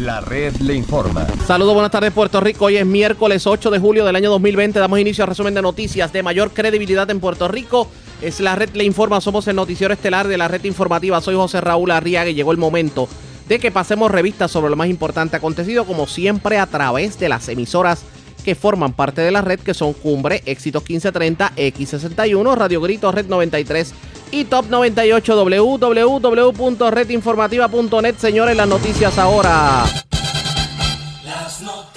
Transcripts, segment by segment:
La red le informa. Saludos, buenas tardes Puerto Rico. Hoy es miércoles 8 de julio del año 2020. Damos inicio al resumen de noticias de mayor credibilidad en Puerto Rico. Es la red le informa. Somos el noticiero estelar de la red informativa. Soy José Raúl Arriaga y llegó el momento de que pasemos revistas sobre lo más importante acontecido, como siempre, a través de las emisoras que forman parte de la red, que son Cumbre, Éxitos 1530, X61, Radio Grito, Red 93 y Top 98 www.redinformativa.net. Señores, las noticias ahora. Las noticias.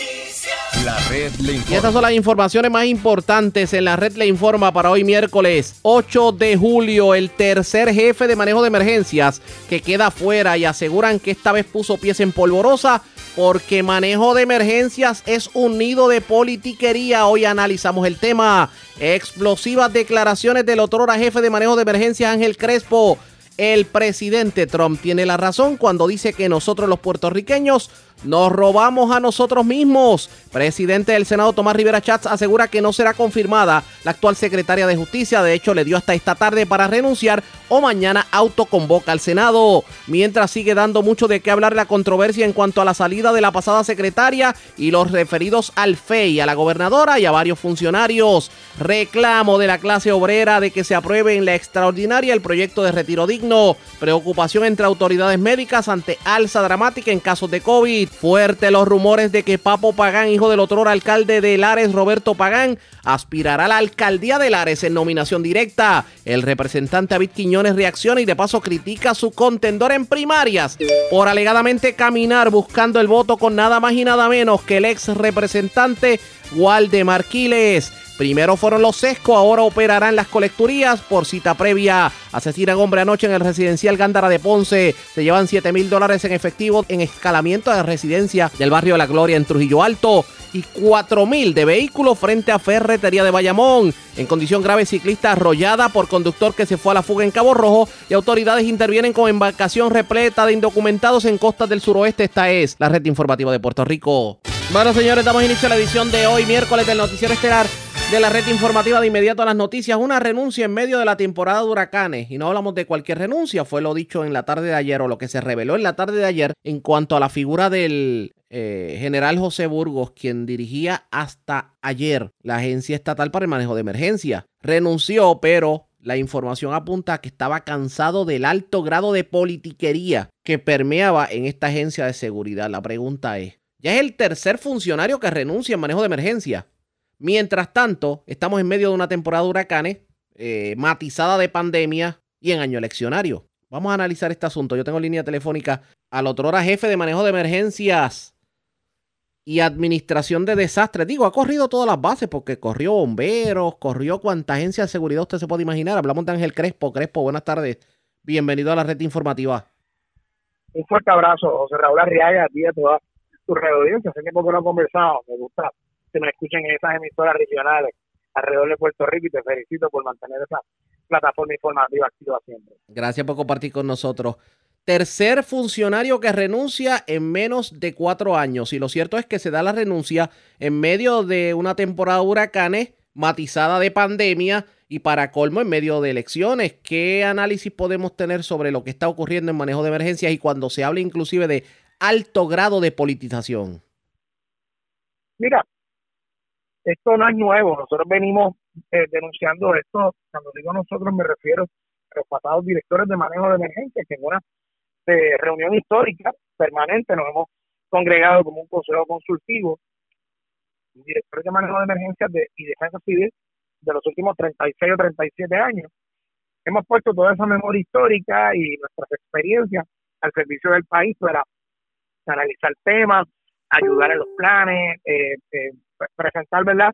La red le Y informa. estas son las informaciones más importantes en la red Le Informa para hoy miércoles 8 de julio. El tercer jefe de manejo de emergencias que queda fuera y aseguran que esta vez puso pies en polvorosa porque manejo de emergencias es un nido de politiquería. Hoy analizamos el tema. Explosivas declaraciones del otrora jefe de manejo de emergencias Ángel Crespo. El presidente Trump tiene la razón cuando dice que nosotros los puertorriqueños nos robamos a nosotros mismos. Presidente del Senado Tomás Rivera Chats asegura que no será confirmada la actual secretaria de Justicia. De hecho, le dio hasta esta tarde para renunciar o mañana autoconvoca al Senado. Mientras sigue dando mucho de qué hablar la controversia en cuanto a la salida de la pasada secretaria y los referidos al FEI, a la gobernadora y a varios funcionarios. Reclamo de la clase obrera de que se apruebe en la extraordinaria el proyecto de retiro digno. Preocupación entre autoridades médicas ante alza dramática en casos de COVID. Fuerte los rumores de que Papo Pagán, hijo del otro alcalde de Lares, Roberto Pagán, aspirará a la alcaldía de Lares en nominación directa. El representante David Quiñones reacciona y de paso critica a su contendor en primarias por alegadamente caminar buscando el voto con nada más y nada menos que el ex representante Waldemar Quiles. Primero fueron los sesco, ahora operarán las colecturías por cita previa. Asesinan hombre anoche en el residencial Gándara de Ponce. Se llevan 7 mil dólares en efectivo en escalamiento de residencia del barrio La Gloria en Trujillo Alto. Y 4 mil de vehículos frente a Ferretería de Bayamón. En condición grave, ciclista arrollada por conductor que se fue a la fuga en Cabo Rojo. Y autoridades intervienen con embarcación repleta de indocumentados en costas del suroeste. Esta es la red informativa de Puerto Rico. Bueno, señores, damos inicio a la edición de hoy, miércoles del Noticiero Estelar de la red informativa de inmediato a las noticias. Una renuncia en medio de la temporada de huracanes. Y no hablamos de cualquier renuncia, fue lo dicho en la tarde de ayer o lo que se reveló en la tarde de ayer en cuanto a la figura del eh, general José Burgos, quien dirigía hasta ayer la Agencia Estatal para el Manejo de Emergencia. Renunció, pero la información apunta a que estaba cansado del alto grado de politiquería que permeaba en esta agencia de seguridad. La pregunta es, ya es el tercer funcionario que renuncia en manejo de emergencia. Mientras tanto, estamos en medio de una temporada de huracanes, eh, matizada de pandemia y en año eleccionario. Vamos a analizar este asunto. Yo tengo línea telefónica al otrora jefe de manejo de emergencias y administración de desastres. Digo, ha corrido todas las bases porque corrió bomberos, corrió cuanta agencia de seguridad usted se puede imaginar. Hablamos de Ángel Crespo. Crespo, buenas tardes. Bienvenido a la red informativa. un fuerte abrazo, José Raúl Arriaga, a ti y a toda tu red audiencia. Hace tiempo que no conversado, me gusta que nos escuchen en esas emisoras regionales alrededor de Puerto Rico y te felicito por mantener esa plataforma informativa activa siempre. Gracias por compartir con nosotros. Tercer funcionario que renuncia en menos de cuatro años. Y lo cierto es que se da la renuncia en medio de una temporada de huracanes matizada de pandemia y para colmo en medio de elecciones. ¿Qué análisis podemos tener sobre lo que está ocurriendo en manejo de emergencias y cuando se habla inclusive de alto grado de politización? Mira, esto no es nuevo, nosotros venimos eh, denunciando esto, cuando digo nosotros me refiero a los pasados directores de manejo de emergencia, que en una eh, reunión histórica permanente nos hemos congregado como un consejo consultivo, directores de manejo de emergencias de, y defensa civil de los últimos 36 o 37 años. Hemos puesto toda esa memoria histórica y nuestras experiencias al servicio del país para analizar temas, ayudar en los planes, eh, eh, presentar, ¿verdad?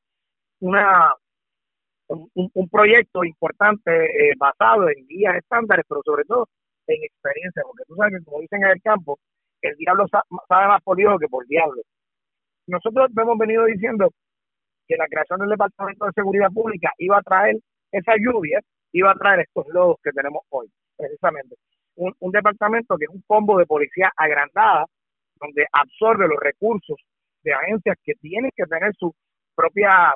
Una, un, proyecto importante eh, basado en guías estándares, pero sobre todo en experiencia, porque tú sabes que, como dicen en el campo, el diablo sa- sabe más por Dios que por diablo. Nosotros hemos venido diciendo que la creación del Departamento de Seguridad Pública iba a traer esa lluvia, iba a traer estos lodos que tenemos hoy, precisamente. Un, un departamento que es un combo de policía agrandada, donde absorbe los recursos de agencias que tienen que tener su propia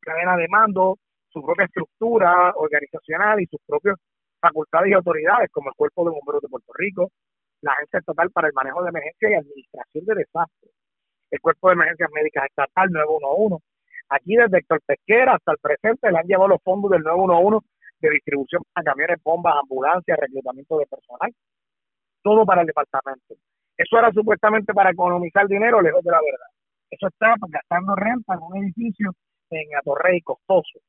cadena de mando, su propia estructura organizacional y sus propias facultades y autoridades, como el Cuerpo de Bomberos de Puerto Rico, la Agencia Estatal para el Manejo de Emergencias y Administración de Desastres, el Cuerpo de Emergencias Médicas Estatal 911. Aquí desde Héctor Pesquera hasta el presente le han llevado los fondos del 911 de distribución para camiones, bombas, ambulancias, reclutamiento de personal, todo para el departamento. Eso era supuestamente para economizar dinero, lejos de la verdad. Eso estaba gastando renta en un edificio en Atorrey costoso.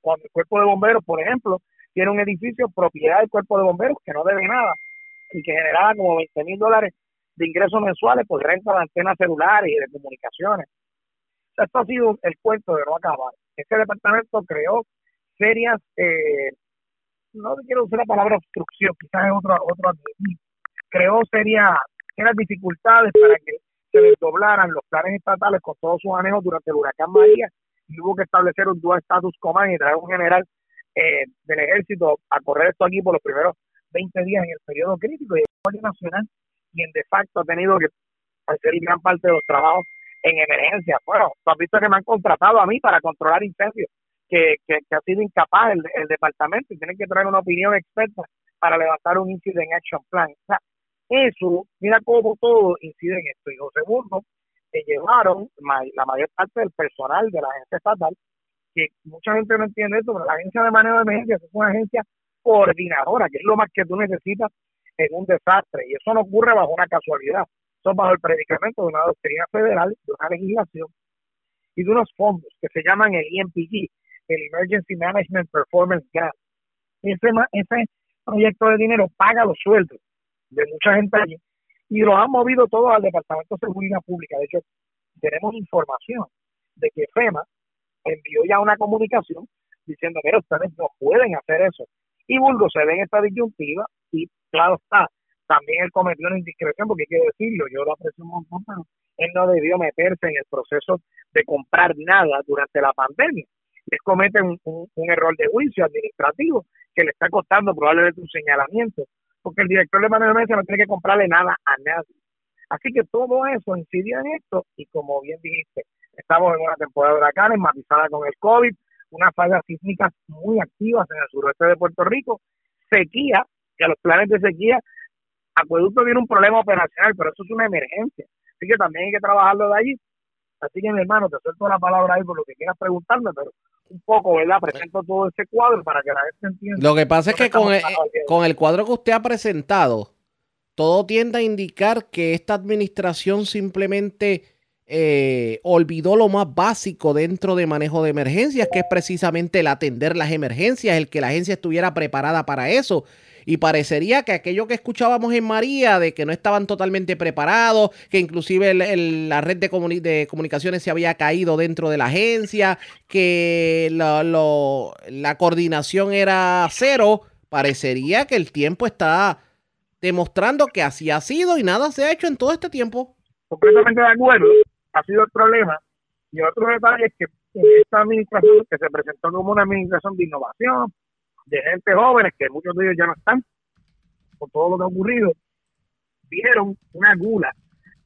Cuando el cuerpo de bomberos, por ejemplo, tiene un edificio propiedad del cuerpo de bomberos que no debe nada y que generaba como 20 mil dólares de ingresos mensuales por renta de antenas celulares y de comunicaciones. esto ha sido el cuento de no acabar. Este departamento creó serias, eh, no quiero usar la palabra obstrucción, quizás es otro, otro creó serias, serias dificultades para que se desdoblaran los planes estatales con todos sus anejos durante el huracán María y hubo que establecer un dual status command y traer un general eh, del ejército a correr esto aquí por los primeros 20 días en el periodo crítico y el Guardia Nacional quien de facto ha tenido que hacer gran parte de los trabajos en emergencia. Bueno, tú has visto que me han contratado a mí para controlar incendios, que, que, ha sido incapaz el, el, departamento y tienen que traer una opinión experta para levantar un Incident Action Plan. O sea, eso, mira cómo todo incide en esto. Y lo segundo, que llevaron la mayor parte del personal de la agencia estatal, que mucha gente no entiende esto, pero la agencia de manejo de emergencias es una agencia coordinadora, que es lo más que tú necesitas en un desastre. Y eso no ocurre bajo una casualidad. Eso bajo el predicamento de una doctrina federal, de una legislación y de unos fondos que se llaman el EMPG, el Emergency Management Performance Grant. Ese, ese proyecto de dinero paga los sueldos de mucha gente allí y lo han movido todo al Departamento de Seguridad Pública. De hecho, tenemos información de que FEMA envió ya una comunicación diciendo, que ustedes no pueden hacer eso. Y Bulgo se ve en esta disyuntiva y claro está, también él cometió una indiscreción, porque que decirlo, yo lo aprecio un montón, pero él no debió meterse en el proceso de comprar nada durante la pandemia. Él comete un, un error de juicio administrativo que le está costando probablemente un señalamiento porque el director de manejo de no tiene que comprarle nada a nadie. Así que todo eso incidió en esto y como bien dijiste, estamos en una temporada de huracanes matizada con el COVID, unas fallas sísmicas muy activas en el suroeste de Puerto Rico, sequía, que los planes de sequía, Acueducto tiene un problema operacional, pero eso es una emergencia. Así que también hay que trabajarlo de allí. Así que mi hermano, te suelto la palabra ahí por lo que quieras preguntarme, pero un poco, ¿verdad? Presento todo ese cuadro para que la gente entienda. Lo que pasa es que con el, con el cuadro que usted ha presentado, todo tiende a indicar que esta administración simplemente eh, olvidó lo más básico dentro de manejo de emergencias, que es precisamente el atender las emergencias, el que la agencia estuviera preparada para eso. Y parecería que aquello que escuchábamos en María, de que no estaban totalmente preparados, que inclusive la red de, comunicaciones se había caído dentro de la agencia, que la coordinación era cero, parecería que el tiempo está demostrando que así ha sido y nada se ha hecho en todo este tiempo. Completamente de ha sido el problema. Y otro detalle es que esta administración que se presentó como una administración de innovación, de gente jóvenes, que muchos de ellos ya no están, por todo lo que ha ocurrido, vieron una gula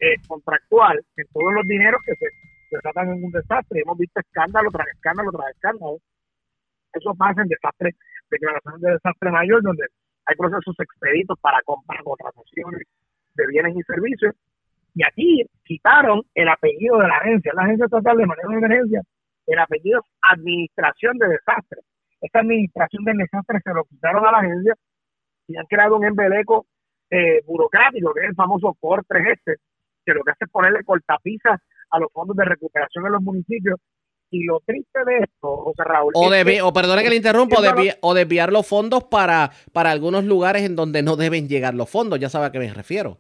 eh, contractual en todos los dineros que se, se tratan en un desastre. Hemos visto escándalo tras escándalo tras escándalo. Eso pasa en desastres, declaraciones de desastre mayor, donde hay procesos expeditos para comprar contrataciones de bienes y servicios. Y aquí quitaron el apellido de la agencia, la Agencia Estatal de Manejo de Emergencia, el apellido Administración de Desastres esta administración del desastre se lo quitaron a la agencia y han creado un embeleco eh, burocrático, que es el famoso COR 3 este, que lo que hace es ponerle cortapisas a los fondos de recuperación en los municipios. Y lo triste de esto, José Raúl. O, o perdone que le interrumpa, o, desviar los fondos para, para algunos lugares en donde no deben llegar los fondos, ya sabe a qué me refiero.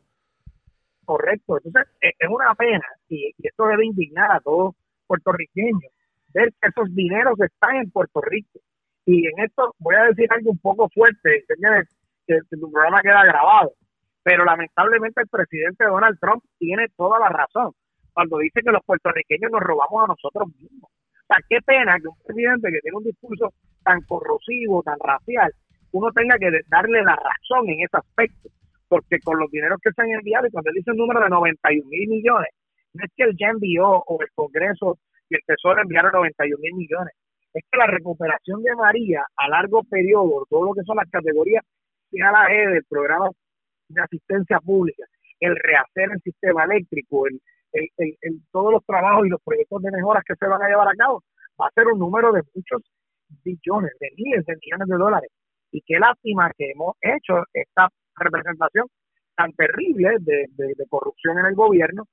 Correcto, entonces es una pena y, y esto debe indignar a todos puertorriqueños ver que esos dineros están en Puerto Rico y en esto voy a decir algo un poco fuerte, señores, que, tu programa queda grabado. Pero lamentablemente el presidente Donald Trump tiene toda la razón cuando dice que los puertorriqueños nos robamos a nosotros mismos. O sea, qué pena que un presidente que tiene un discurso tan corrosivo, tan racial, uno tenga que darle la razón en ese aspecto. Porque con los dineros que se han enviado, y cuando él dice el número de 91 mil millones, no es que él ya envió o el Congreso y el Tesoro enviaron 91 mil millones es que la recuperación de María a largo periodo, todo lo que son las categorías A la E del programa de asistencia pública, el rehacer el sistema eléctrico, el, el, el- todos los trabajos y los proyectos de mejoras que se van a llevar a cabo, va a ser un número de muchos billones, de miles de millones de dólares. Y qué lástima que hemos hecho esta representación tan terrible de, de- de corrupción en el gobierno,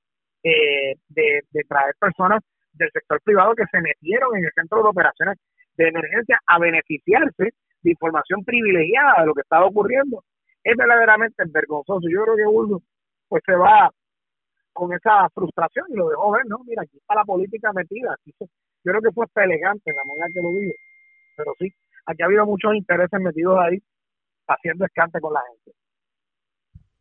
eh, de, de traer personas del sector privado que se metieron en el centro de operaciones de emergencia a beneficiarse de información privilegiada de lo que estaba ocurriendo. Es verdaderamente vergonzoso. Yo creo que Bulbo pues se va con esa frustración y lo dejó ver, ¿no? Mira, aquí está la política metida. Yo creo que fue hasta elegante la manera que lo digo. Pero sí, aquí ha habido muchos intereses metidos ahí haciendo escante con la gente.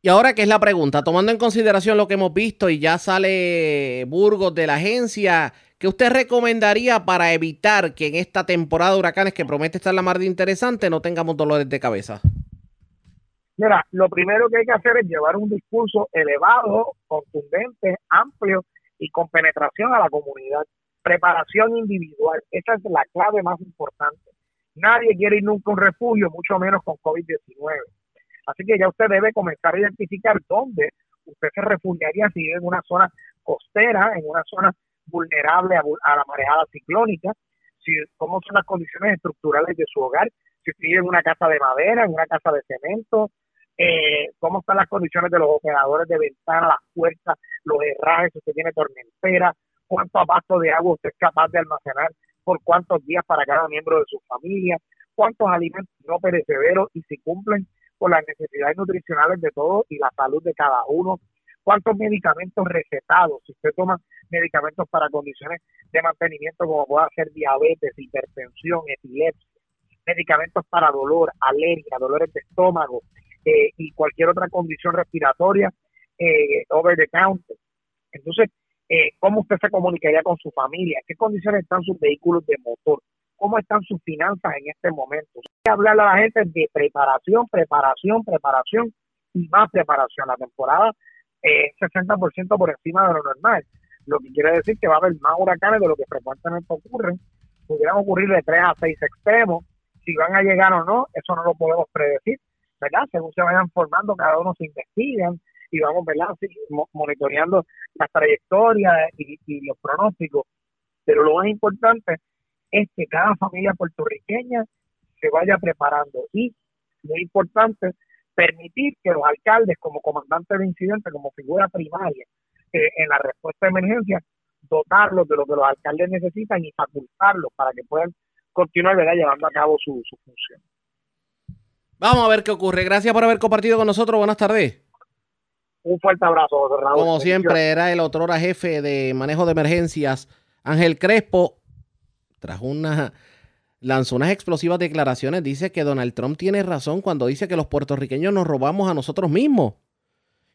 Y ahora que es la pregunta, tomando en consideración lo que hemos visto y ya sale Burgos de la agencia, ¿qué usted recomendaría para evitar que en esta temporada de huracanes que promete estar la mar de interesante no tengamos dolores de cabeza? Mira, lo primero que hay que hacer es llevar un discurso elevado, contundente, amplio y con penetración a la comunidad. Preparación individual, esa es la clave más importante. Nadie quiere ir nunca a un refugio, mucho menos con COVID-19. Así que ya usted debe comenzar a identificar dónde usted se refugiaría si vive en una zona costera, en una zona vulnerable a, la marejada ciclónica, si, cómo son las condiciones estructurales de su hogar, si usted vive en una casa de madera, en una casa de cemento, eh, cómo están las condiciones de los operadores de ventana, las puertas, los herrajes, si usted tiene tormentera, cuánto abasto de agua usted es capaz de almacenar por cuántos días para cada miembro de su familia, cuántos alimentos no perecederos y si cumplen con las necesidades nutricionales de todos y la salud de cada uno, cuántos medicamentos recetados, si usted toma medicamentos para condiciones de mantenimiento como pueda ser diabetes, hipertensión, epilepsia, medicamentos para dolor, alergia, dolores de estómago eh, y cualquier otra condición respiratoria eh, over the counter. Entonces, eh, ¿cómo usted se comunicaría con su familia? ¿En qué condiciones están sus vehículos de motor? ¿Cómo están sus finanzas en este momento? Hay que hablarle a la gente de preparación, preparación, preparación y más preparación. La temporada es 60% por encima de lo normal, lo que quiere decir que va a haber más huracanes de lo que frecuentemente ocurren. Pudieran ocurrir de 3 a 6 extremos. Si van a llegar o no, eso no lo podemos predecir, ¿verdad? Según se vayan formando, cada uno se investigan y vamos, ¿verdad? Sí, mo- monitoreando las trayectorias y, y los pronósticos. Pero lo más importante es que cada familia puertorriqueña se vaya preparando y, muy importante, permitir que los alcaldes, como comandantes de incidente, como figura primaria eh, en la respuesta de emergencia, dotarlos de lo que los alcaldes necesitan y facultarlos para que puedan continuar ¿verdad? llevando a cabo su, su función. Vamos a ver qué ocurre. Gracias por haber compartido con nosotros. Buenas tardes. Un fuerte abrazo, Raúl. Como siempre, era el otrora jefe de manejo de emergencias, Ángel Crespo, tras una lanzó unas explosivas declaraciones. Dice que Donald Trump tiene razón cuando dice que los puertorriqueños nos robamos a nosotros mismos.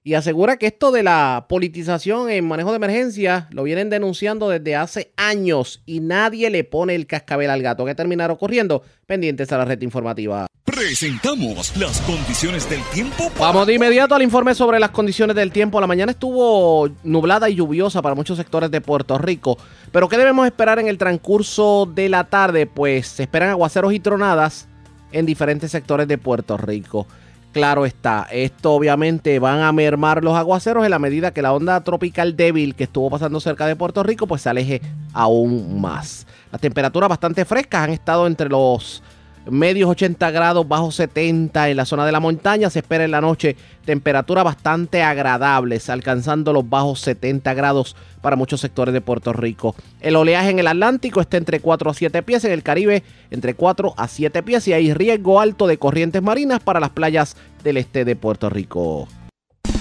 Y asegura que esto de la politización en manejo de emergencias lo vienen denunciando desde hace años y nadie le pone el cascabel al gato. ¿Qué terminará ocurriendo? Pendientes a la red informativa. Presentamos las condiciones del tiempo. para Vamos de inmediato al informe sobre las condiciones del tiempo. La mañana estuvo nublada y lluviosa para muchos sectores de Puerto Rico. Pero ¿qué debemos esperar en el transcurso de la tarde? Pues se esperan aguaceros y tronadas en diferentes sectores de Puerto Rico. Claro está, esto obviamente van a mermar los aguaceros en la medida que la onda tropical débil que estuvo pasando cerca de Puerto Rico pues se aleje aún más. Las temperaturas bastante frescas han estado entre los medios 80 grados, bajos 70 en la zona de la montaña. Se espera en la noche temperaturas bastante agradables, alcanzando los bajos 70 grados para muchos sectores de Puerto Rico. El oleaje en el Atlántico está entre 4 a 7 pies, en el Caribe entre 4 a 7 pies y hay riesgo alto de corrientes marinas para las playas del este de Puerto Rico.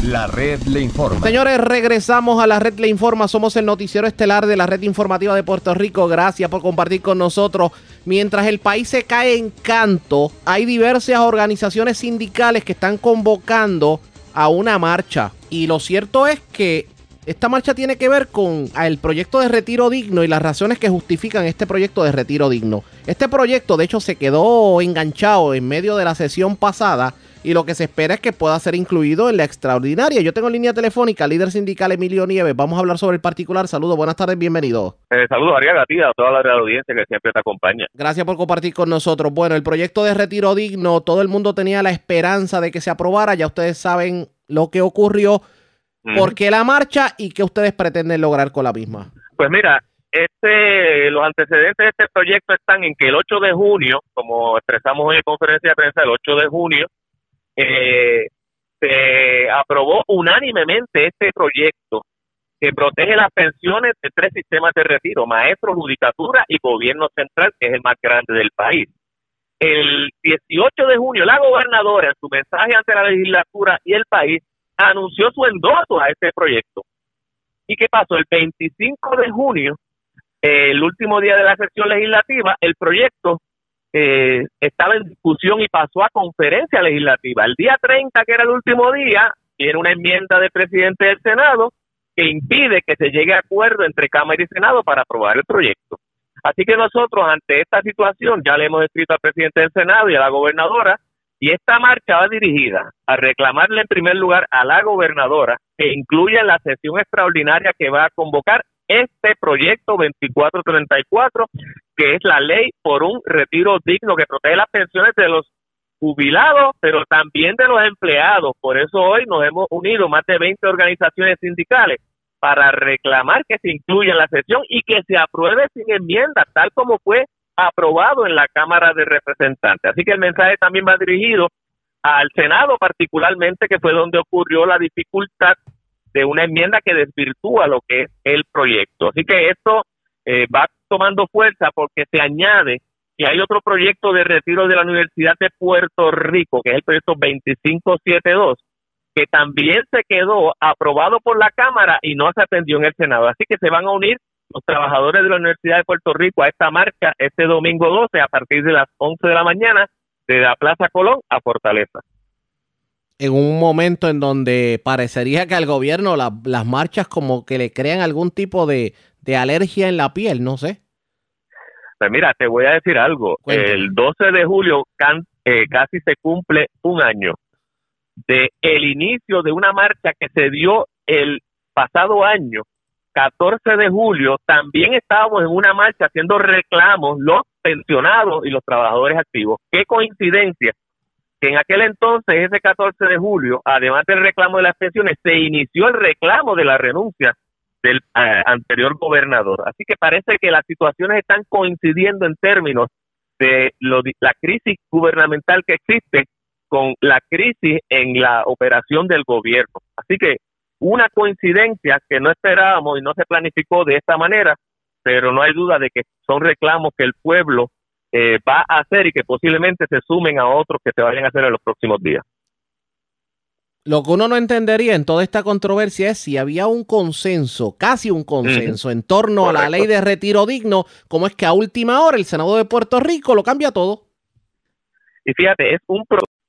La red le informa. Señores, regresamos a la red Le Informa. Somos el noticiero estelar de la red informativa de Puerto Rico. Gracias por compartir con nosotros. Mientras el país se cae en canto, hay diversas organizaciones sindicales que están convocando a una marcha. Y lo cierto es que esta marcha tiene que ver con el proyecto de retiro digno y las razones que justifican este proyecto de retiro digno. Este proyecto, de hecho, se quedó enganchado en medio de la sesión pasada y lo que se espera es que pueda ser incluido en la extraordinaria. Yo tengo línea telefónica, líder sindical Emilio Nieves. Vamos a hablar sobre el particular. Saludos, buenas tardes, bienvenido. Eh, saludos, Ariaga, a ti, a toda la audiencia que siempre te acompaña. Gracias por compartir con nosotros. Bueno, el proyecto de retiro digno, todo el mundo tenía la esperanza de que se aprobara. Ya ustedes saben lo que ocurrió. ¿Por qué la marcha y qué ustedes pretenden lograr con la misma? Pues mira, este, los antecedentes de este proyecto están en que el 8 de junio, como expresamos en la conferencia de prensa, el 8 de junio, eh, se aprobó unánimemente este proyecto que protege las pensiones de tres sistemas de retiro, maestro, judicatura y gobierno central, que es el más grande del país. El 18 de junio, la gobernadora, en su mensaje ante la legislatura y el país, anunció su endoso a este proyecto. ¿Y qué pasó? El 25 de junio, el último día de la sesión legislativa, el proyecto eh, estaba en discusión y pasó a conferencia legislativa. El día 30, que era el último día, tiene una enmienda del presidente del Senado que impide que se llegue a acuerdo entre Cámara y Senado para aprobar el proyecto. Así que nosotros, ante esta situación, ya le hemos escrito al presidente del Senado y a la gobernadora, y esta marcha va dirigida a reclamarle en primer lugar a la gobernadora que incluya en la sesión extraordinaria que va a convocar este proyecto 2434, que es la ley por un retiro digno que protege las pensiones de los jubilados, pero también de los empleados. Por eso hoy nos hemos unido más de 20 organizaciones sindicales para reclamar que se incluya en la sesión y que se apruebe sin enmienda, tal como fue aprobado en la Cámara de Representantes. Así que el mensaje también va dirigido al Senado particularmente, que fue donde ocurrió la dificultad de una enmienda que desvirtúa lo que es el proyecto. Así que esto eh, va tomando fuerza porque se añade que hay otro proyecto de retiro de la Universidad de Puerto Rico, que es el proyecto 2572, que también se quedó aprobado por la Cámara y no se atendió en el Senado. Así que se van a unir los trabajadores de la Universidad de Puerto Rico a esta marcha este domingo 12 a partir de las 11 de la mañana de la Plaza Colón a Fortaleza en un momento en donde parecería que al gobierno las marchas como que le crean algún tipo de, alergia en la piel, no sé. Pues mira, te voy a decir algo. El 12 de julio eh, casi se cumple un año de el inicio de una marcha que se dio el pasado año, 14 de julio, también estábamos en una marcha haciendo reclamos los pensionados y los trabajadores activos. Qué coincidencia en aquel entonces, ese 14 de julio, además del reclamo de las pensiones, se inició el reclamo de la renuncia del eh, anterior gobernador. Así que parece que las situaciones están coincidiendo en términos de la crisis gubernamental que existe con la crisis en la operación del gobierno. Así que una coincidencia que no esperábamos y no se planificó de esta manera, pero no hay duda de que son reclamos que el pueblo eh, va a hacer y que posiblemente se sumen a otros que se vayan a hacer en los próximos días. Lo que uno no entendería en toda esta controversia es si había un consenso, casi un consenso, en torno a la ley de retiro digno, como es que a última hora el Senado de Puerto Rico lo cambia todo. Y fíjate, es un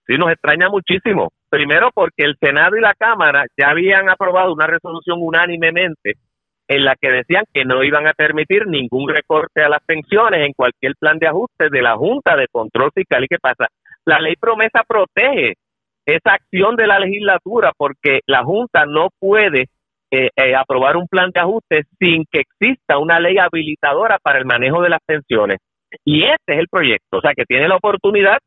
sí nos extraña muchísimo. Primero porque el Senado y la Cámara ya habían aprobado una resolución unánimemente en la que decían que no iban a permitir ningún recorte a las pensiones en cualquier plan de ajuste de la Junta de Control Fiscal. ¿Y qué pasa? La ley promesa protege esa acción de la legislatura porque la Junta no puede eh, eh, aprobar un plan de ajuste sin que exista una ley habilitadora para el manejo de las pensiones. Y este es el proyecto, o sea que tiene la oportunidad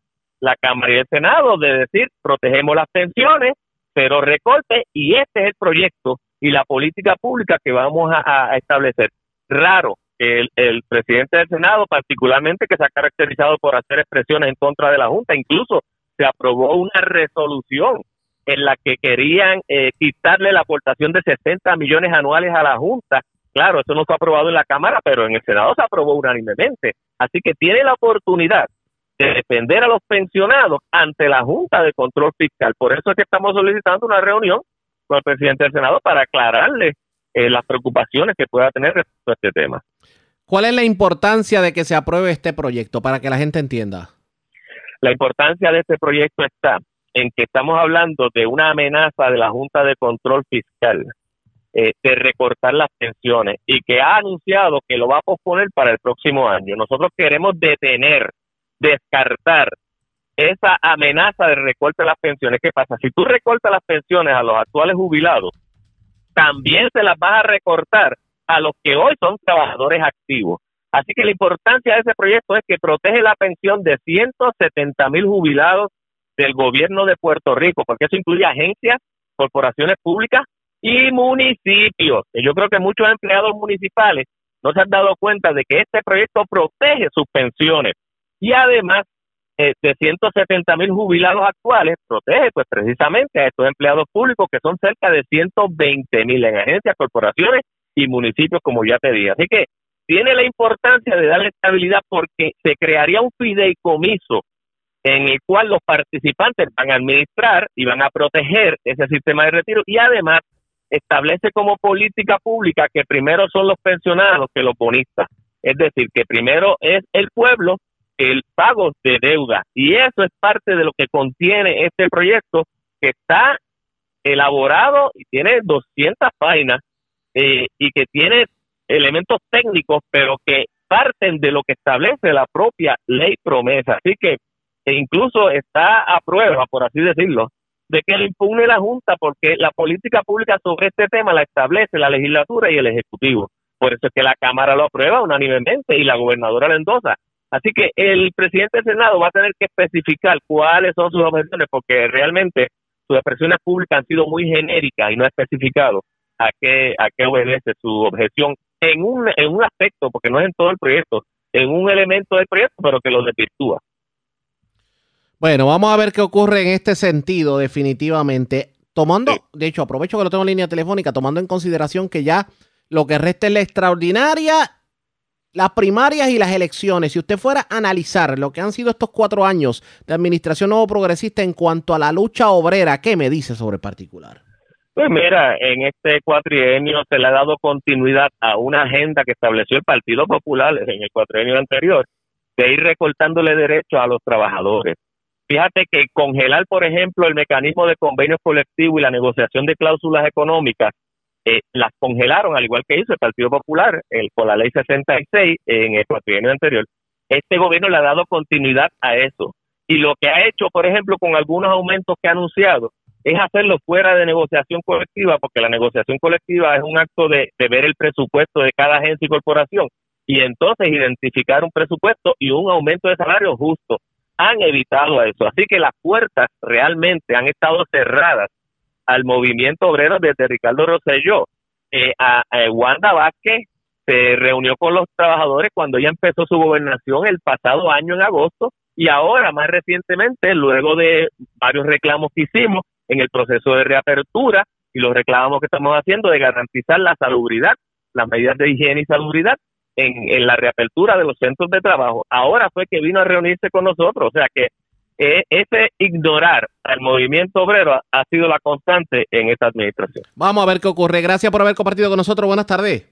la Cámara y el Senado de decir protegemos las pensiones, pero recorte y este es el proyecto y la política pública que vamos a, establecer. Raro que el, presidente del Senado, particularmente que se ha caracterizado por hacer expresiones en contra de la Junta, incluso se aprobó una resolución en la que querían eh, quitarle la aportación de 60 millones anuales a la Junta. Claro, eso no fue aprobado en la Cámara, pero en el Senado se aprobó unánimemente. Así que tiene la oportunidad de defender a los pensionados ante la Junta de Control Fiscal. Por eso es que estamos solicitando una reunión con el presidente del Senado para aclararle eh, las preocupaciones que pueda tener respecto a este tema. ¿Cuál es la importancia de que se apruebe este proyecto para que la gente entienda? La importancia de este proyecto está en que estamos hablando de una amenaza de la Junta de Control Fiscal eh, de recortar las pensiones y que ha anunciado que lo va a posponer para el próximo año. Nosotros queremos detener, descartar esa amenaza de recorte de las pensiones. ¿Qué pasa? Si tú recortas las pensiones a los actuales jubilados, también se las vas a recortar a los que hoy son trabajadores activos. Así que la importancia de ese proyecto es que protege la pensión de 170 mil jubilados del gobierno de Puerto Rico, porque eso incluye agencias, corporaciones públicas y municipios. Yo creo que muchos empleados municipales no se han dado cuenta de que este proyecto protege sus pensiones y además eh, de 170 mil jubilados actuales protege pues precisamente a estos empleados públicos que son cerca de 120 mil en agencias, corporaciones y municipios como ya te dije. Así que tiene la importancia de darle estabilidad porque se crearía un fideicomiso en el cual los participantes van a administrar y van a proteger ese sistema de retiro y además establece como política pública que primero son los pensionados que los bonistas. Es decir, que primero es el pueblo el pago de deuda. Y eso es parte de lo que contiene este proyecto que está elaborado y tiene 200 páginas eh, y que tiene elementos técnicos, pero que parten de lo que establece la propia ley promesa. Así que e incluso está a prueba, por así decirlo, de que le impugne la Junta porque la política pública sobre este tema la establece la legislatura y el Ejecutivo. Por eso es que la Cámara lo aprueba unánimemente y la gobernadora lo endosa. Así que el presidente del Senado va a tener que especificar cuáles son sus objeciones porque realmente sus expresiones públicas han sido muy genéricas y no ha especificado a qué, a qué obedece su objeción en un, en un aspecto, porque no es en todo el proyecto, en un elemento del proyecto, pero que lo desvirtúa. Bueno, vamos a ver qué ocurre en este sentido, definitivamente. Tomando, de hecho, aprovecho que lo tengo en línea telefónica, tomando en consideración que ya lo que resta es la extraordinaria, las primarias y las elecciones. Si usted fuera a analizar lo que han sido estos cuatro años de administración nuevo progresista en cuanto a la lucha obrera, ¿qué me dice sobre el particular? Pues mira, en este cuatrienio se le ha dado continuidad a una agenda que estableció el Partido Popular en el cuatrienio anterior, de ir recortándole derechos a los trabajadores. Fíjate que congelar, por ejemplo, el mecanismo de convenios colectivos y la negociación de cláusulas económicas, eh, las congelaron, al igual que hizo el Partido Popular el, con la ley 66 en el cuatrienio anterior. Este gobierno le ha dado continuidad a eso. Y lo que ha hecho, por ejemplo, con algunos aumentos que ha anunciado, es hacerlo fuera de negociación colectiva, porque la negociación colectiva es un acto de, ver el presupuesto de cada agencia y corporación y entonces identificar un presupuesto y un aumento de salario justo han evitado eso. Así que las puertas realmente han estado cerradas al movimiento obrero desde Ricardo Rosselló. Eh, a, Wanda Vázquez se reunió con los trabajadores cuando ella empezó su gobernación el pasado año en agosto y ahora más recientemente, luego de varios reclamos que hicimos en el proceso de reapertura y los reclamos que estamos haciendo de garantizar la salubridad, las medidas de higiene y salubridad, en, la reapertura de los centros de trabajo. Ahora fue que vino a reunirse con nosotros, o sea que eh, ese ignorar al movimiento obrero ha, sido la constante en esta administración. Vamos a ver qué ocurre. Gracias por haber compartido con nosotros. Buenas tardes.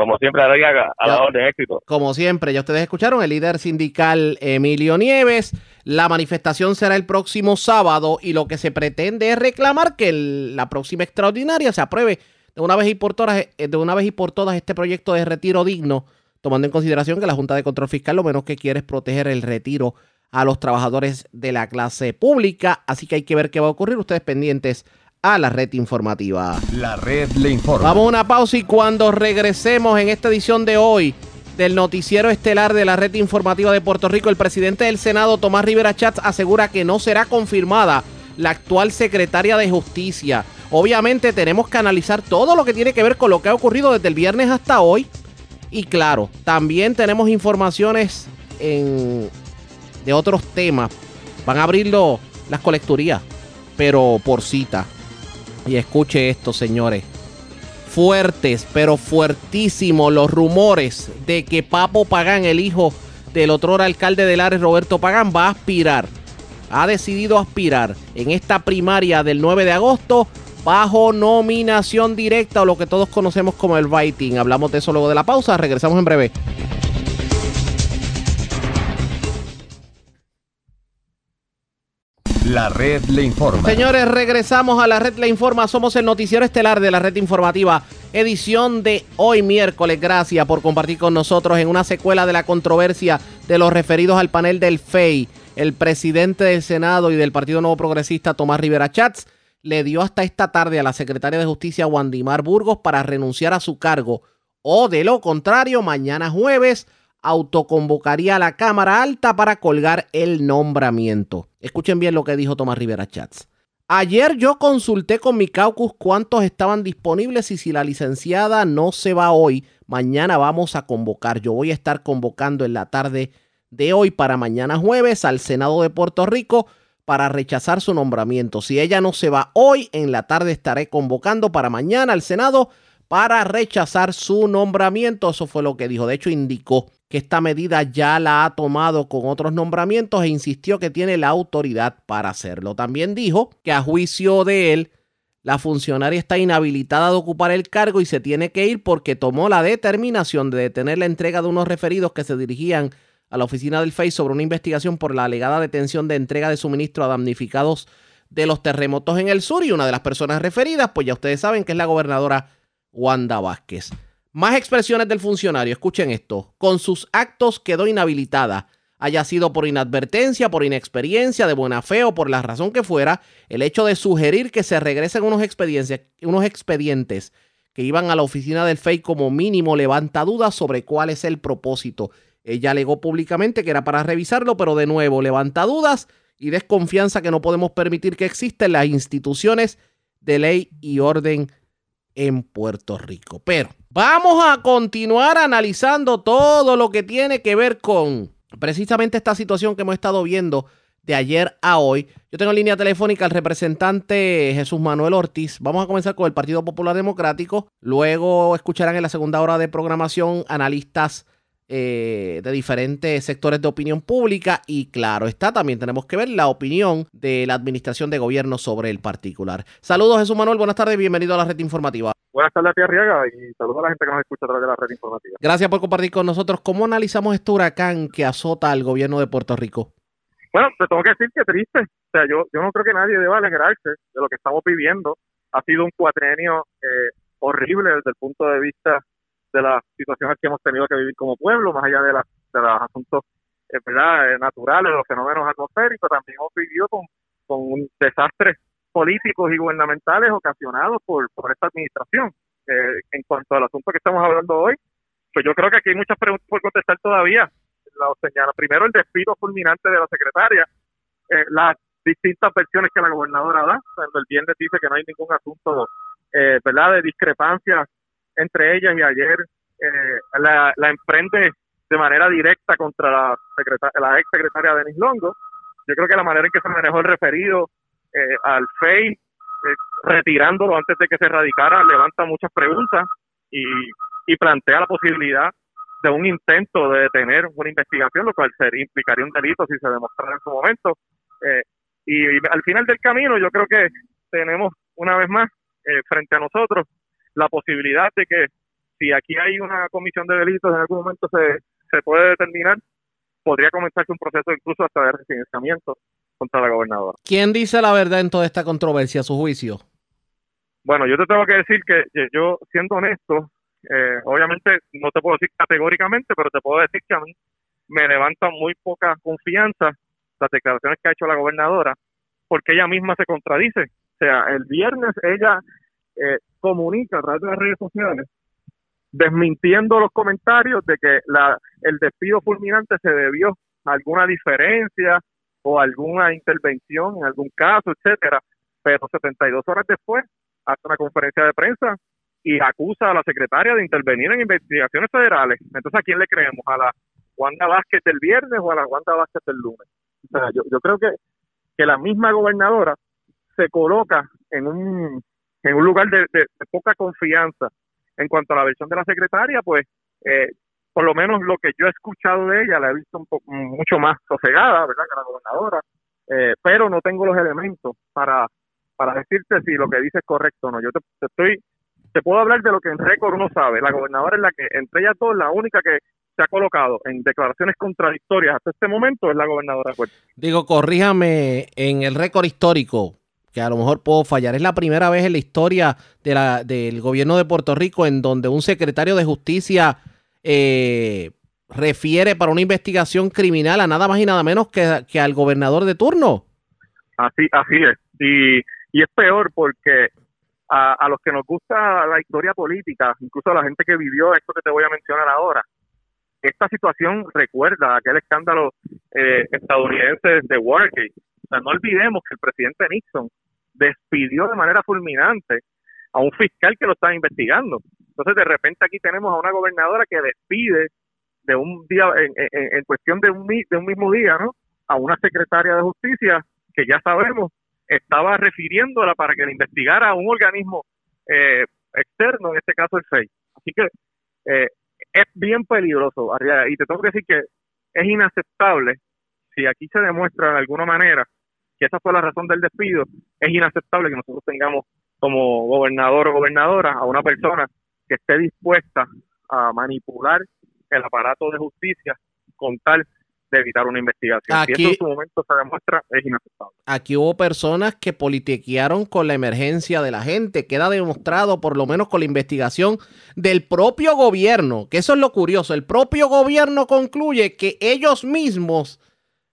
Como siempre, a, a la orden éxito. Como siempre, ya ustedes escucharon el líder sindical Emilio Nieves. La manifestación será el próximo sábado y lo que se pretende es reclamar que la próxima extraordinaria se apruebe de una vez y por todas, eh, de una vez y por todas este proyecto de retiro digno tomando en consideración que la Junta de Control Fiscal lo menos que quiere es proteger el retiro a los trabajadores de la clase pública, así que hay que ver qué va a ocurrir. Ustedes pendientes a la red informativa. La red le informa. Vamos a una pausa y cuando regresemos en esta edición de hoy del noticiero estelar de la red informativa de Puerto Rico, el presidente del Senado, Tomás Rivera Chats, asegura que no será confirmada la actual secretaria de Justicia. Obviamente tenemos que analizar todo lo que tiene que ver con lo que ha ocurrido desde el viernes hasta hoy y claro, también tenemos informaciones en, de otros temas. Van a abrirlo las colecturías, pero por cita. Y escuche esto, señores. Fuertes, pero fuertísimos los rumores de que Papo Pagán, el hijo del otro alcalde de Lares, Roberto Pagán, va a aspirar. Ha decidido aspirar en esta primaria del 9 de agosto bajo nominación directa o lo que todos conocemos como el writing. Hablamos de eso luego de la pausa. Regresamos en breve. La red le informa. Señores, regresamos a la red le informa. Somos el noticiero estelar de la red informativa. Edición de hoy miércoles. Gracias por compartir con nosotros en una secuela de la controversia de los referidos al panel del FEI el presidente del Senado y del Partido Nuevo Progresista, Tomás Rivera Chats, le dio hasta esta tarde a la secretaria de Justicia, Wandimar Burgos, para renunciar a su cargo. O de lo contrario, mañana jueves autoconvocaría a la Cámara Alta para colgar el nombramiento. Escuchen bien lo que dijo Tomás Rivera Chats. Ayer yo consulté con mi caucus cuántos estaban disponibles y si la licenciada no se va hoy, mañana vamos a convocar. Yo voy a estar convocando en la tarde de hoy para mañana jueves al Senado de Puerto Rico para rechazar su nombramiento. Si ella no se va hoy, en la tarde estaré convocando para mañana al Senado para rechazar su nombramiento. Eso fue lo que dijo. De hecho, indicó que esta medida ya la ha tomado con otros nombramientos e insistió que tiene la autoridad para hacerlo. También dijo que a juicio de él, la funcionaria está inhabilitada de ocupar el cargo y se tiene que ir porque tomó la determinación de detener la entrega de unos referidos que se dirigían a la oficina del FEI sobre una investigación por la alegada detención de entrega de suministro a damnificados de los terremotos en el sur y una de las personas referidas, pues ya ustedes saben que es la gobernadora Wanda Vázquez. Más expresiones del funcionario, escuchen esto. Con sus actos quedó inhabilitada, haya sido por inadvertencia, por inexperiencia, de buena fe o por la razón que fuera, el hecho de sugerir que se regresen unos, expedientes que iban a la oficina del FEI como mínimo levanta dudas sobre cuál es el propósito. Ella alegó públicamente que era para revisarlo, pero de nuevo levanta dudas y desconfianza que no podemos permitir que existan las instituciones de ley y orden en Puerto Rico. Pero vamos a continuar analizando todo lo que tiene que ver con precisamente esta situación que hemos estado viendo de ayer a hoy. Yo tengo en línea telefónica al representante Jesús Manuel Ortiz. Vamos a comenzar con el Partido Popular Democrático. Luego escucharán en la segunda hora de programación analistas eh, de diferentes sectores de opinión pública y claro está, también tenemos que ver la opinión de la administración de gobierno sobre el particular. Saludos Jesús Manuel, buenas tardes, bienvenido a la red informativa. Buenas tardes a ti Arriaga y saludos a la gente que nos escucha a través de la red informativa. Gracias por compartir con nosotros. ¿Cómo analizamos este huracán que azota al gobierno de Puerto Rico? Bueno, te tengo que decir que triste. O sea, yo, yo no creo que nadie deba alegrarse de lo que estamos viviendo. Ha sido un cuatrenio eh, horrible desde el punto de vista de las situaciones que hemos tenido que vivir como pueblo, más allá de, de los asuntos eh, ¿verdad? Eh, naturales, los fenómenos atmosféricos, también hemos vivido con, con desastres políticos y gubernamentales ocasionados por, por esta administración. Eh, en cuanto al asunto que estamos hablando hoy, pues yo creo que aquí hay muchas preguntas por contestar todavía. La señala. Primero, el despido fulminante de la secretaria, las distintas versiones que la gobernadora da, cuando el viernes dice que no hay ningún asunto ¿verdad? de discrepancia entre ellas y ayer eh, la, la, emprende de manera directa contra la, la ex secretaria Denis Longo. Yo creo que la manera en que se manejó el referido eh, al FEI, eh, retirándolo antes de que se radicara, levanta muchas preguntas y, plantea la posibilidad de un intento de detener una investigación, lo cual sería, implicaría un delito si se demostrara en su momento. y, al final del camino yo creo que tenemos una vez más frente a nosotros la posibilidad de que si aquí hay una comisión de delitos en algún momento se, se puede determinar, podría comenzarse un proceso incluso hasta de residenciamiento contra la gobernadora. ¿Quién dice la verdad en toda esta controversia, a su juicio? Bueno, yo te tengo que decir que yo, siendo honesto, eh, obviamente no te puedo decir categóricamente, pero te puedo decir que a mí me levanta muy poca confianza las declaraciones que ha hecho la gobernadora, porque ella misma se contradice. O sea, el viernes ella eh, comunica a través de las redes sociales desmintiendo los comentarios de que la, el despido fulminante se debió a alguna diferencia o alguna intervención en algún caso, etcétera, pero 72 horas después hace una conferencia de prensa y acusa a la secretaria de intervenir en investigaciones federales. Entonces, ¿a quién le creemos? ¿A la Wanda Vázquez del viernes o a la Wanda Vázquez del lunes? O sea, yo, yo creo que, que la misma gobernadora se coloca en un en un lugar de, poca confianza en cuanto a la versión de la secretaria, pues eh, por lo menos lo que yo he escuchado de ella la he visto un poco, mucho más sosegada, ¿verdad? Que la gobernadora, eh, pero no tengo los elementos para, para decirte si lo que dice es correcto o no. Yo te, estoy, te puedo hablar de lo que en récord uno sabe. La gobernadora es la que, entre ellas dos, la única que se ha colocado en declaraciones contradictorias hasta este momento es la gobernadora Digo, corríjame, en el récord histórico, que a lo mejor puedo fallar. Es la primera vez en la historia de la, del gobierno de Puerto Rico en donde un secretario de justicia eh, refiere para una investigación criminal a nada más y nada menos que, que al gobernador de turno. Así, así es. Y, y es peor porque a, los que nos gusta la historia política, incluso a la gente que vivió esto que te voy a mencionar ahora, esta situación recuerda aquel escándalo eh, estadounidense de Watergate. No olvidemos que el presidente Nixon despidió de manera fulminante a un fiscal que lo estaba investigando. Entonces, de repente aquí tenemos a una gobernadora que despide de un día, en, cuestión de un, de un mismo día. A una secretaria de justicia que ya sabemos estaba refiriéndola para que le investigara a un organismo eh, externo, en este caso el FEI. Así que eh, es bien peligroso, y te tengo que decir que es inaceptable, si aquí se demuestra de alguna manera que esa fue la razón del despido, es inaceptable que nosotros tengamos como gobernador o gobernadora a una persona que esté dispuesta a manipular el aparato de justicia con tal de evitar una investigación. Aquí- Si eso en su momento se demuestra, es inaceptable. Aquí hubo personas que politiquearon con la emergencia de la gente. Queda demostrado, por lo menos con la investigación del propio gobierno, que eso es lo curioso. El propio gobierno concluye que ellos mismos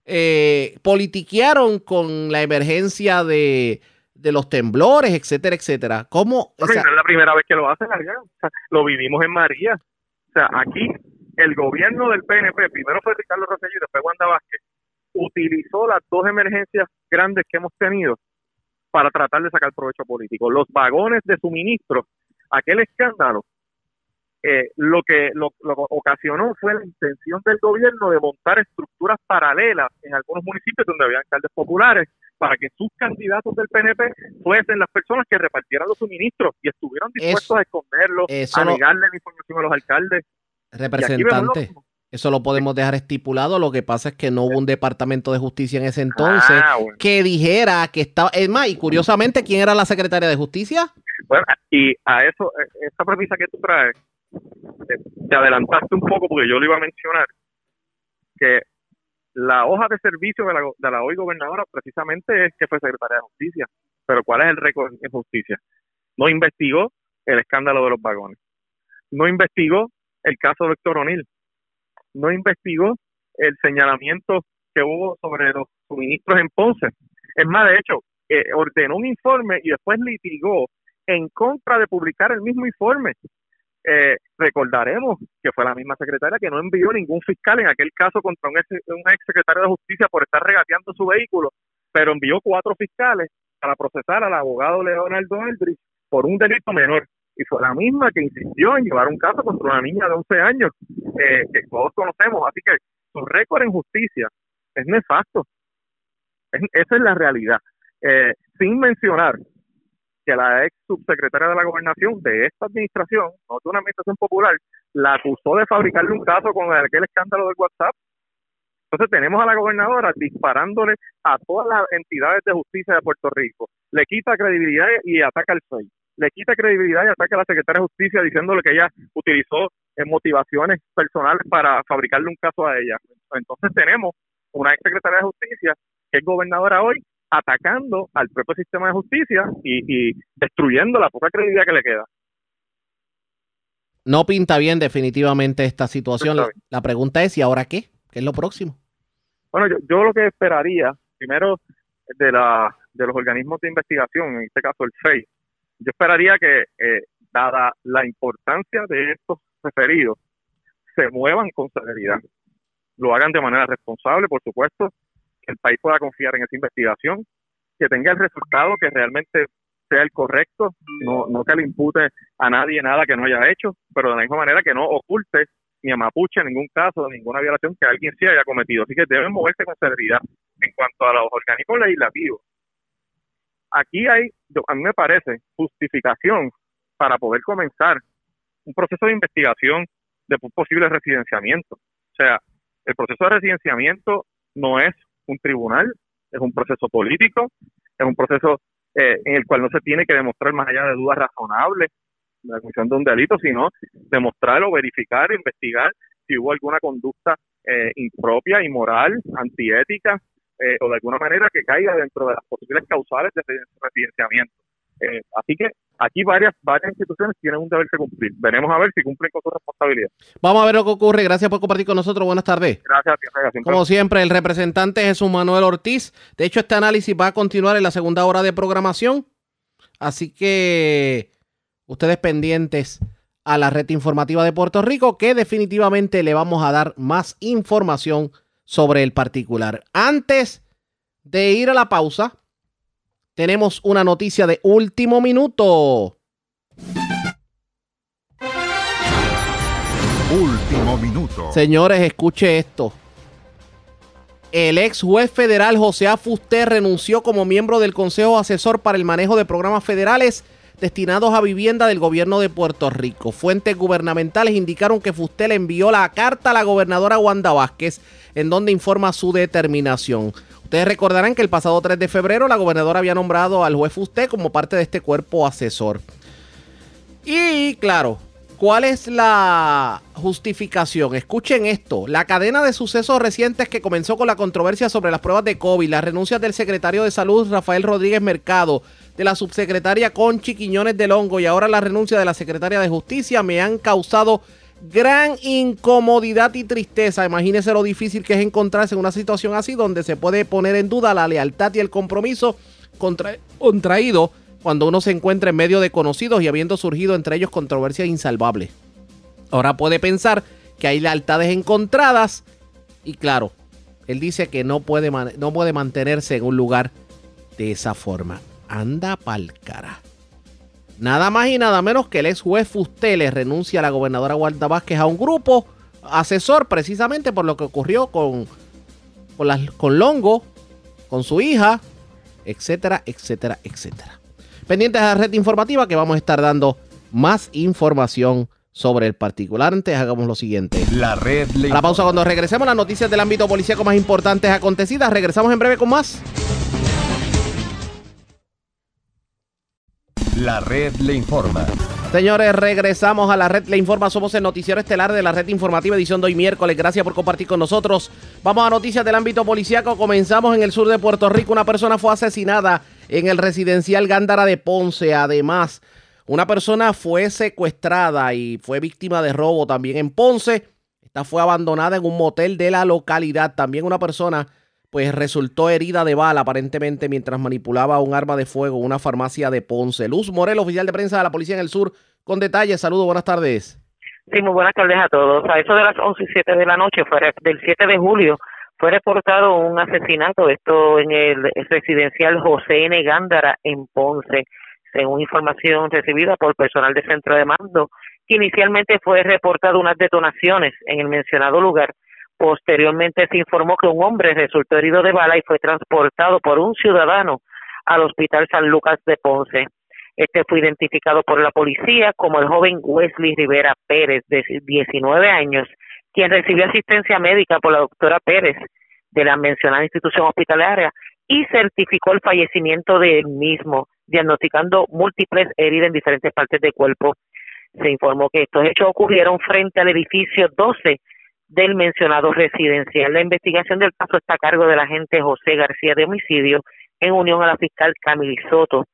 eh, politiquearon con la emergencia de, de los temblores, etcétera, etcétera. ¿Cómo? Bueno, no es la primera vez que lo hacen allá. O sea, lo vivimos en María. O sea, aquí el gobierno del PNP, primero fue Ricardo Rosselló y después Wanda Vázquez, utilizó las dos emergencias grandes que hemos tenido para tratar de sacar provecho político. Los vagones de suministro, aquel escándalo, eh, lo que lo, lo ocasionó fue la intención del gobierno de montar estructuras paralelas en algunos municipios donde había alcaldes populares para que sus candidatos del PNP fuesen las personas que repartieran los suministros y estuvieron dispuestos Eso- a esconderlos, eso a no- negarle la información a los alcaldes. Representante. Eso lo podemos dejar estipulado. Lo que pasa es que no hubo un departamento de justicia en ese entonces Ah, bueno. que dijera que estaba. Es más, y curiosamente, ¿quién era la secretaria de justicia? Bueno, y a eso, eh, esa premisa que tú traes, te, te adelantaste un poco porque yo lo iba a mencionar, que la hoja de servicio de la, go- de la hoy gobernadora precisamente es que fue secretaria de justicia. Pero ¿cuál es el récord en justicia? No investigó el escándalo de los vagones. No investigó el caso de Héctor O'Neill. No investigó el señalamiento que hubo sobre los suministros en Ponce. Es más, de hecho, eh, ordenó un informe y después litigó en contra de publicar el mismo informe. Eh, recordaremos que fue la misma secretaria que no envió ningún fiscal en aquel caso contra un ex, un ex secretario de justicia por estar regateando su vehículo, pero envió cuatro fiscales para procesar al abogado Leonardo Aldrich por un delito menor. Y fue la misma que insistió en llevar un caso contra una niña de 11 años, eh, que todos conocemos. Así que su récord en justicia es nefasto. Es- esa es la realidad. Eh, sin mencionar que la ex subsecretaria de la gobernación de esta administración, no de una administración popular, la acusó de fabricarle un caso con aquel escándalo del WhatsApp. Entonces tenemos a la gobernadora disparándole a todas las entidades de justicia de Puerto Rico. Le quita credibilidad y ataca al FEI. Le quita credibilidad y ataca a la secretaria de justicia diciéndole que ella utilizó eh, motivaciones personales para fabricarle un caso a ella. Entonces tenemos una ex secretaria de justicia que es gobernadora hoy atacando al propio sistema de justicia y, y destruyendo la poca credibilidad que le queda. No pinta bien definitivamente esta situación. La pregunta es, ¿y ahora qué? ¿Qué es lo próximo? Bueno, yo, yo lo que esperaría, primero, de, la, de los organismos de investigación, en este caso el FEI, yo esperaría que, eh, dada la importancia de estos referidos, se muevan con celeridad. Lo hagan de manera responsable, por supuesto, el país pueda confiar en esa investigación, que tenga el resultado que realmente sea el correcto, no, no que le impute a nadie nada que no haya hecho, pero de la misma manera que no oculte ni a Mapuche en ningún caso, ninguna violación que alguien sí haya cometido. Así que deben moverse con celeridad en cuanto a los organismos legislativos. Aquí hay, a mí me parece, justificación para poder comenzar un proceso de investigación de posible residenciamiento. O sea, el proceso de residenciamiento no es un tribunal, es un proceso político, es un proceso eh, en el cual no se tiene que demostrar más allá de dudas razonables la comisión de un delito, sino demostrar o verificar, investigar si hubo alguna conducta eh, impropia, inmoral, antiética eh, o de alguna manera que caiga dentro de las posibles causales de residenciamiento. Eh, así que aquí varias varias instituciones tienen un deber que cumplir. Veremos a ver si cumplen con su responsabilidad. Vamos a ver lo que ocurre. Gracias por compartir con nosotros. Buenas tardes. Gracias a ti, Ortega, siempre- Como siempre, el representante Jesús Manuel Ortiz. De hecho, este análisis va a continuar en la segunda hora de programación. Así que ustedes pendientes a la red informativa de Puerto Rico, que definitivamente le vamos a dar más información sobre el particular. Antes de ir a la pausa, tenemos una noticia de último minuto. Último minuto. Señores, escuche esto. El ex juez federal José A. Fusté renunció como miembro del Consejo Asesor para el Manejo de Programas Federales destinados a vivienda del gobierno de Puerto Rico. Fuentes gubernamentales indicaron que Fusté le envió la carta a la gobernadora Wanda Vázquez en donde informa su determinación. Ustedes recordarán que el pasado 3 de febrero la gobernadora había nombrado al juez Fusté como parte de este cuerpo asesor. Y claro, ¿cuál es la justificación? Escuchen esto. La cadena de sucesos recientes que comenzó con la controversia sobre las pruebas de COVID, las renuncias del secretario de Salud Rafael Rodríguez Mercado, de la subsecretaria Conchi Quiñones del Hongo y ahora la renuncia de la secretaria de Justicia me han causado gran incomodidad y tristeza. Imagínense lo difícil que es encontrarse en una situación así donde se puede poner en duda la lealtad y el compromiso contra- contraído cuando uno se encuentra en medio de conocidos y habiendo surgido entre ellos controversias insalvables. Ahora puede pensar que hay lealtades encontradas y claro, él dice que no puede, no puede mantenerse en un lugar de esa forma. Anda pa'l cara. Nada más y nada menos que el ex juez Fusté le renuncia a la gobernadora Wanda Vázquez a un grupo asesor precisamente por lo que ocurrió con, con, las- con Longo, con su hija, etcétera, etcétera, etcétera. Pendientes a la red informativa que vamos a estar dando más información sobre el particular. Antes hagamos lo siguiente. La red le A la pausa cuando regresemos las noticias del ámbito policíaco más importantes acontecidas. Regresamos en breve con más. La red le informa. Señores, regresamos a la red Le Informa. Somos el noticiero estelar de la red informativa edición de hoy miércoles. Gracias por compartir con nosotros. Vamos a noticias del ámbito policíaco. Comenzamos en el sur de Puerto Rico. Una persona fue asesinada en el residencial Gándara de Ponce. Además, una persona fue secuestrada y fue víctima de robo también en Ponce. Esta fue abandonada en un motel de la localidad. También una persona pues resultó herida de bala aparentemente mientras manipulaba un arma de fuego en una farmacia de Ponce. Luz Morel, oficial de prensa de la Policía en el Sur, con detalles. Saludos, buenas tardes. Sí, muy buenas tardes a todos. A eso de las 11 y 7 de la noche, fue re- del 7 de julio, fue reportado un asesinato, esto en el residencial José N. Gándara en Ponce, según información recibida por personal de centro de mando, que inicialmente fue reportado unas detonaciones en el mencionado lugar. Posteriormente se informó que un hombre resultó herido de bala y fue transportado por un ciudadano al Hospital San Lucas de Ponce. Este fue identificado por la policía como el joven Wesley Rivera Pérez, de 19 años, quien recibió asistencia médica por la doctora Pérez de la mencionada institución hospitalaria y certificó el fallecimiento del mismo, diagnosticando múltiples heridas en diferentes partes del cuerpo. Se informó que estos hechos ocurrieron frente al edificio 12 del mencionado residencial. La investigación del caso está a cargo del agente José García de Homicidio en unión a la fiscal Camila Soto.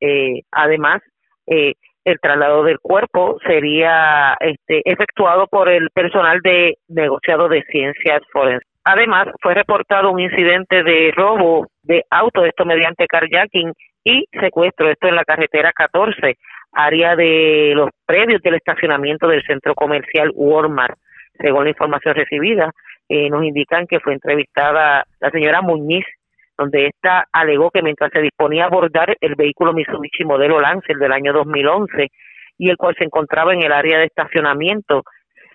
Eh, además, eh, el traslado del cuerpo sería este, efectuado por el personal de negociado de ciencias forenses. Además, fue reportado un incidente de robo de auto, esto mediante carjacking y secuestro, esto en la carretera 14, área de los predios del estacionamiento del centro comercial Walmart. Según la información recibida, eh, nos indican que fue entrevistada la señora Muñiz, donde ésta alegó que mientras se disponía a abordar el vehículo Mitsubishi modelo Lancer del año 2011 y el cual se encontraba en el área de estacionamiento,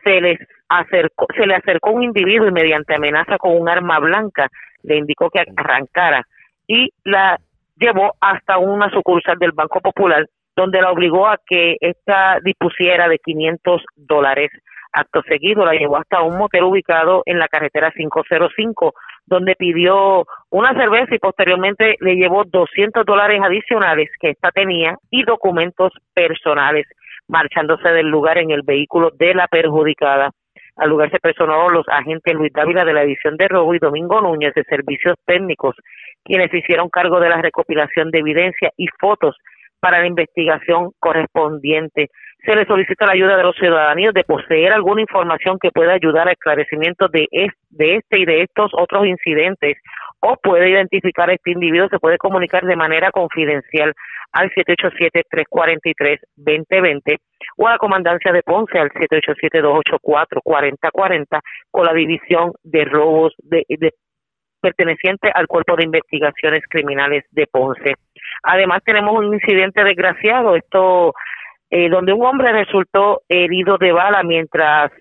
se les acercó, se le acercó un individuo y mediante amenaza con un arma blanca le indicó que arrancara y la llevó hasta una sucursal del Banco Popular donde la obligó a que ésta dispusiera de 500 dólares. Acto seguido la llevó hasta un motel ubicado en la carretera 505 donde pidió una cerveza y posteriormente le llevó 200 dólares adicionales que ésta tenía y documentos personales, marchándose del lugar en el vehículo de la perjudicada. Al lugar se personaron los agentes Luis Dávila de la edición de robo y Domingo Núñez de servicios técnicos, quienes hicieron cargo de la recopilación de evidencia y fotos para la investigación correspondiente. Se le solicita la ayuda de los ciudadanos de poseer alguna información que pueda ayudar al esclarecimiento de, de este y de estos otros incidentes o puede identificar a este individuo, se puede comunicar de manera confidencial al 787-343-2020 o a la comandancia de Ponce al 787-284-4040 con la división de robos de, perteneciente al Cuerpo de Investigaciones Criminales de Ponce. Además tenemos un incidente desgraciado, esto eh, donde un hombre resultó herido de bala mientras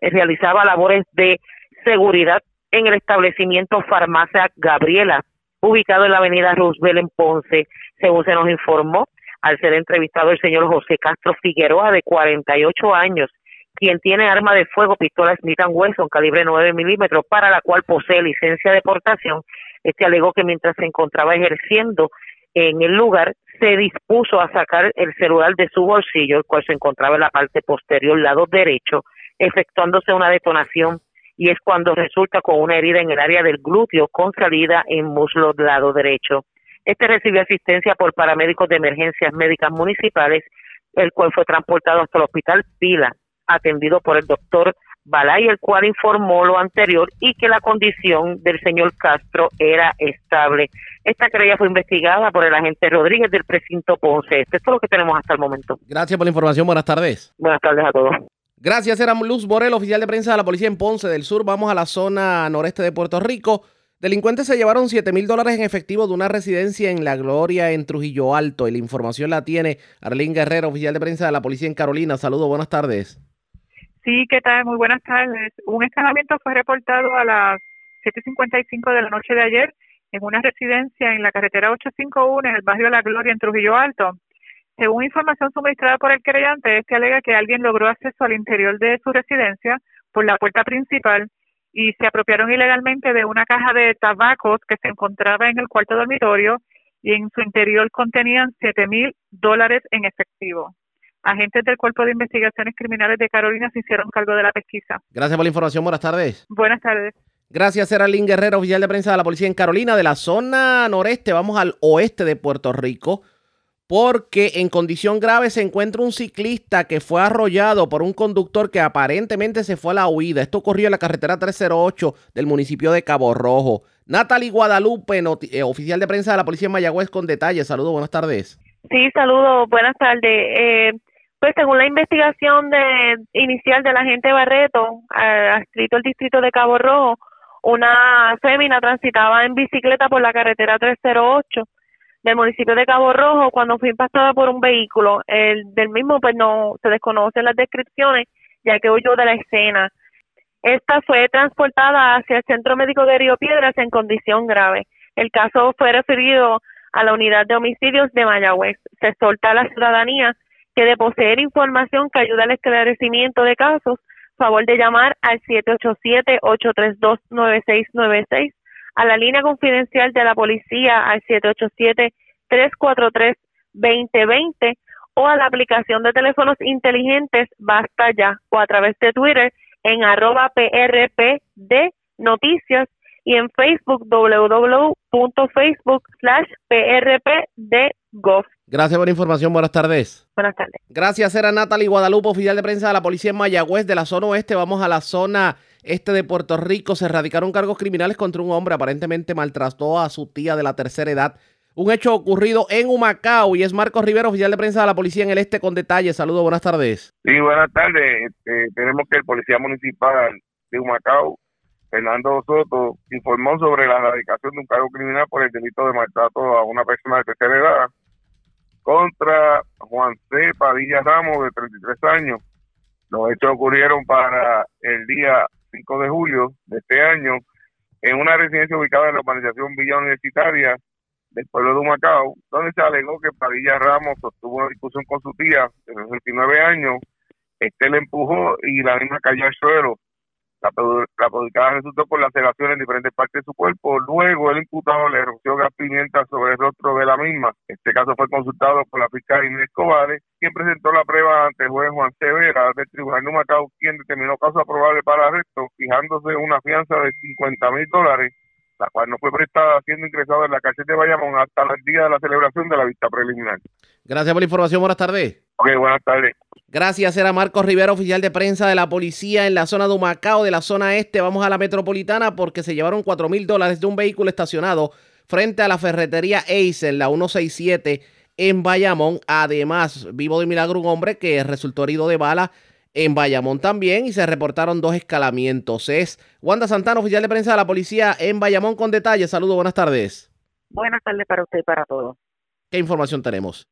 realizaba labores de seguridad en el establecimiento Farmacia Gabriela, ubicado en la avenida Roosevelt en Ponce, según se nos informó al ser entrevistado el señor José Castro Figueroa, de 48 años, quien tiene arma de fuego, pistola Smith Wesson, calibre 9 milímetros, para la cual posee licencia de portación. Este alegó que mientras se encontraba ejerciendo en el lugar, se dispuso a sacar el celular de su bolsillo, el cual se encontraba en la parte posterior, lado derecho, efectuándose una detonación y es cuando resulta con una herida en el área del glúteo con salida en muslo lado derecho. Este recibió asistencia por paramédicos de emergencias médicas municipales, el cual fue transportado hasta el hospital Pila, atendido por el doctor Balay, el cual informó lo anterior y que la condición del señor Castro era estable. Esta querella fue investigada por el agente Rodríguez del precinto Ponce. Esto es lo que tenemos hasta el momento. Gracias por la información. Buenas tardes. Buenas tardes a todos. Gracias, era Luz Borel, oficial de prensa de la policía en Ponce del Sur. Vamos a la zona noreste de Puerto Rico. Delincuentes se llevaron 7 mil dólares en efectivo de una residencia en La Gloria, en Trujillo Alto. Y la información la tiene Arlene Guerrero, oficial de prensa de la policía en Carolina. Saludos, buenas tardes. Sí, ¿qué tal? Muy buenas tardes. Un escalamiento fue reportado a las 7.55 de la noche de ayer en una residencia en la carretera 851 en el barrio La Gloria, en Trujillo Alto. Según información suministrada por el creyente, este alega que alguien logró acceso al interior de su residencia por la puerta principal y se apropiaron ilegalmente de una caja de tabacos que se encontraba en el cuarto dormitorio y en su interior contenían siete mil dólares en efectivo. Agentes del Cuerpo de Investigaciones Criminales de Carolina se hicieron cargo de la pesquisa. Gracias por la información. Buenas tardes. Buenas tardes. Gracias, era Lynn Guerrero, oficial de prensa de la policía en Carolina. De la zona noreste, vamos al oeste de Puerto Rico porque en condición grave se encuentra un ciclista que fue arrollado por un conductor que aparentemente se fue a la huida. Esto ocurrió en la carretera 308 del municipio de Cabo Rojo. Natalie Guadalupe, eh, oficial de prensa de la policía en Mayagüez, con detalles. Saludos, buenas tardes. Sí, saludos, buenas tardes. Eh, pues según la investigación de, inicial del agente Barreto, adscrito el distrito de Cabo Rojo, una fémina transitaba en bicicleta por la carretera 308 del municipio de Cabo Rojo cuando fue impactada por un vehículo. El del mismo pues no se desconocen las descripciones ya que huyó de la escena. Esta fue transportada hacia el Centro Médico de Río Piedras en condición grave. El caso fue referido a la unidad de homicidios de Mayagüez. Se solta a la ciudadanía que de poseer información que ayuda al esclarecimiento de casos, favor de llamar al 787-832-9696 a la línea confidencial de la policía al 787-343-2020 o a la aplicación de teléfonos inteligentes Basta Ya o a través de Twitter en arroba PRPD Noticias y en Facebook www.facebook slash Gracias por la información. Buenas tardes. Buenas tardes. Gracias, era Natalie Guadalupe, oficial de prensa de la policía en Mayagüez de la zona oeste. Vamos a la zona este de Puerto Rico se erradicaron cargos criminales contra un hombre aparentemente maltrató a su tía de la tercera edad. Un hecho ocurrido en Humacao y es Marcos Rivera, oficial de prensa de la policía en el este con detalles. Saludos, buenas tardes. Sí, buenas tardes. Este, tenemos que el policía municipal de Humacao, Fernando Soto, informó sobre la erradicación de un cargo criminal por el delito de maltrato a una persona de tercera edad contra Juan C. Padilla Ramos, de 33 años. Los hechos ocurrieron para el día 5 de julio de este año en una residencia ubicada en la urbanización Villa Universitaria del pueblo de Humacao, donde se alegó que Padilla Ramos sostuvo una discusión con su tía de 69 años, este le empujó y la misma cayó al suelo. La, la resultó por laceraciones en diferentes partes de su cuerpo. Luego el imputado le roció gas pimienta sobre el rostro de la misma. Este caso fue consultado por la fiscal Inés Cobares, quien presentó la prueba ante el juez Juan Severa del Tribunal de quien determinó caso aprobable para arresto, fijándose una fianza de 50 mil dólares la cual no fue prestada siendo ingresado en la cárcel de Bayamón hasta el día de la celebración de la vista preliminar. Gracias por la información. Buenas tardes. Ok, buenas tardes. Gracias, era Marcos Rivera, oficial de prensa de la policía en la zona de Humacao, de la zona este. Vamos a la metropolitana porque se llevaron 4 mil dólares de un vehículo estacionado frente a la ferretería Ace en la 167 en Bayamón. Además, vivo de milagro un hombre que resultó herido de bala en Bayamón también y se reportaron dos escalamientos. Es Wanda Santana, oficial de prensa de la policía en Bayamón con detalles. Saludos, buenas tardes. Buenas tardes para usted y para todos. ¿Qué información tenemos?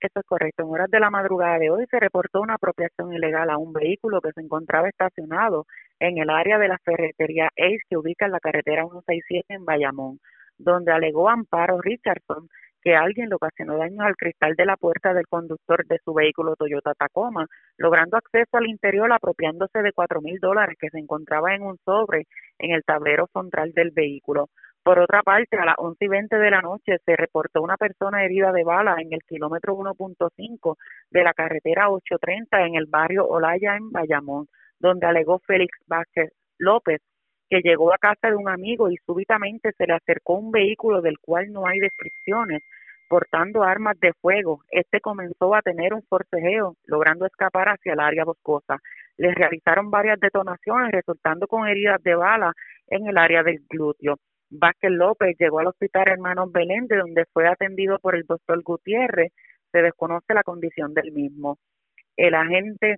Esto es correcto. En horas de la madrugada de hoy se reportó una apropiación ilegal a un vehículo que se encontraba estacionado en el área de la ferretería Ace que ubica en la carretera 167 en Bayamón, donde alegó Amparo Richardson que alguien le ocasionó daños al cristal de la puerta del conductor de su vehículo Toyota Tacoma, logrando acceso al interior apropiándose de cuatro mil dólares que se encontraba en un sobre en el tablero central del vehículo. Por otra parte, a las once y veinte de la noche se reportó una persona herida de bala en el kilómetro 1.5 de la carretera 830 en el barrio Olaya en Bayamón, donde alegó Félix Vázquez López que llegó a casa de un amigo y súbitamente se le acercó un vehículo del cual no hay descripciones, portando armas de fuego. Este comenzó a tener un forcejeo, logrando escapar hacia el área boscosa. Les realizaron varias detonaciones, resultando con heridas de bala en el área del glúteo. Vázquez López llegó al hospital Hermanos Belén, de donde fue atendido por el doctor Gutiérrez. Se desconoce la condición del mismo. El agente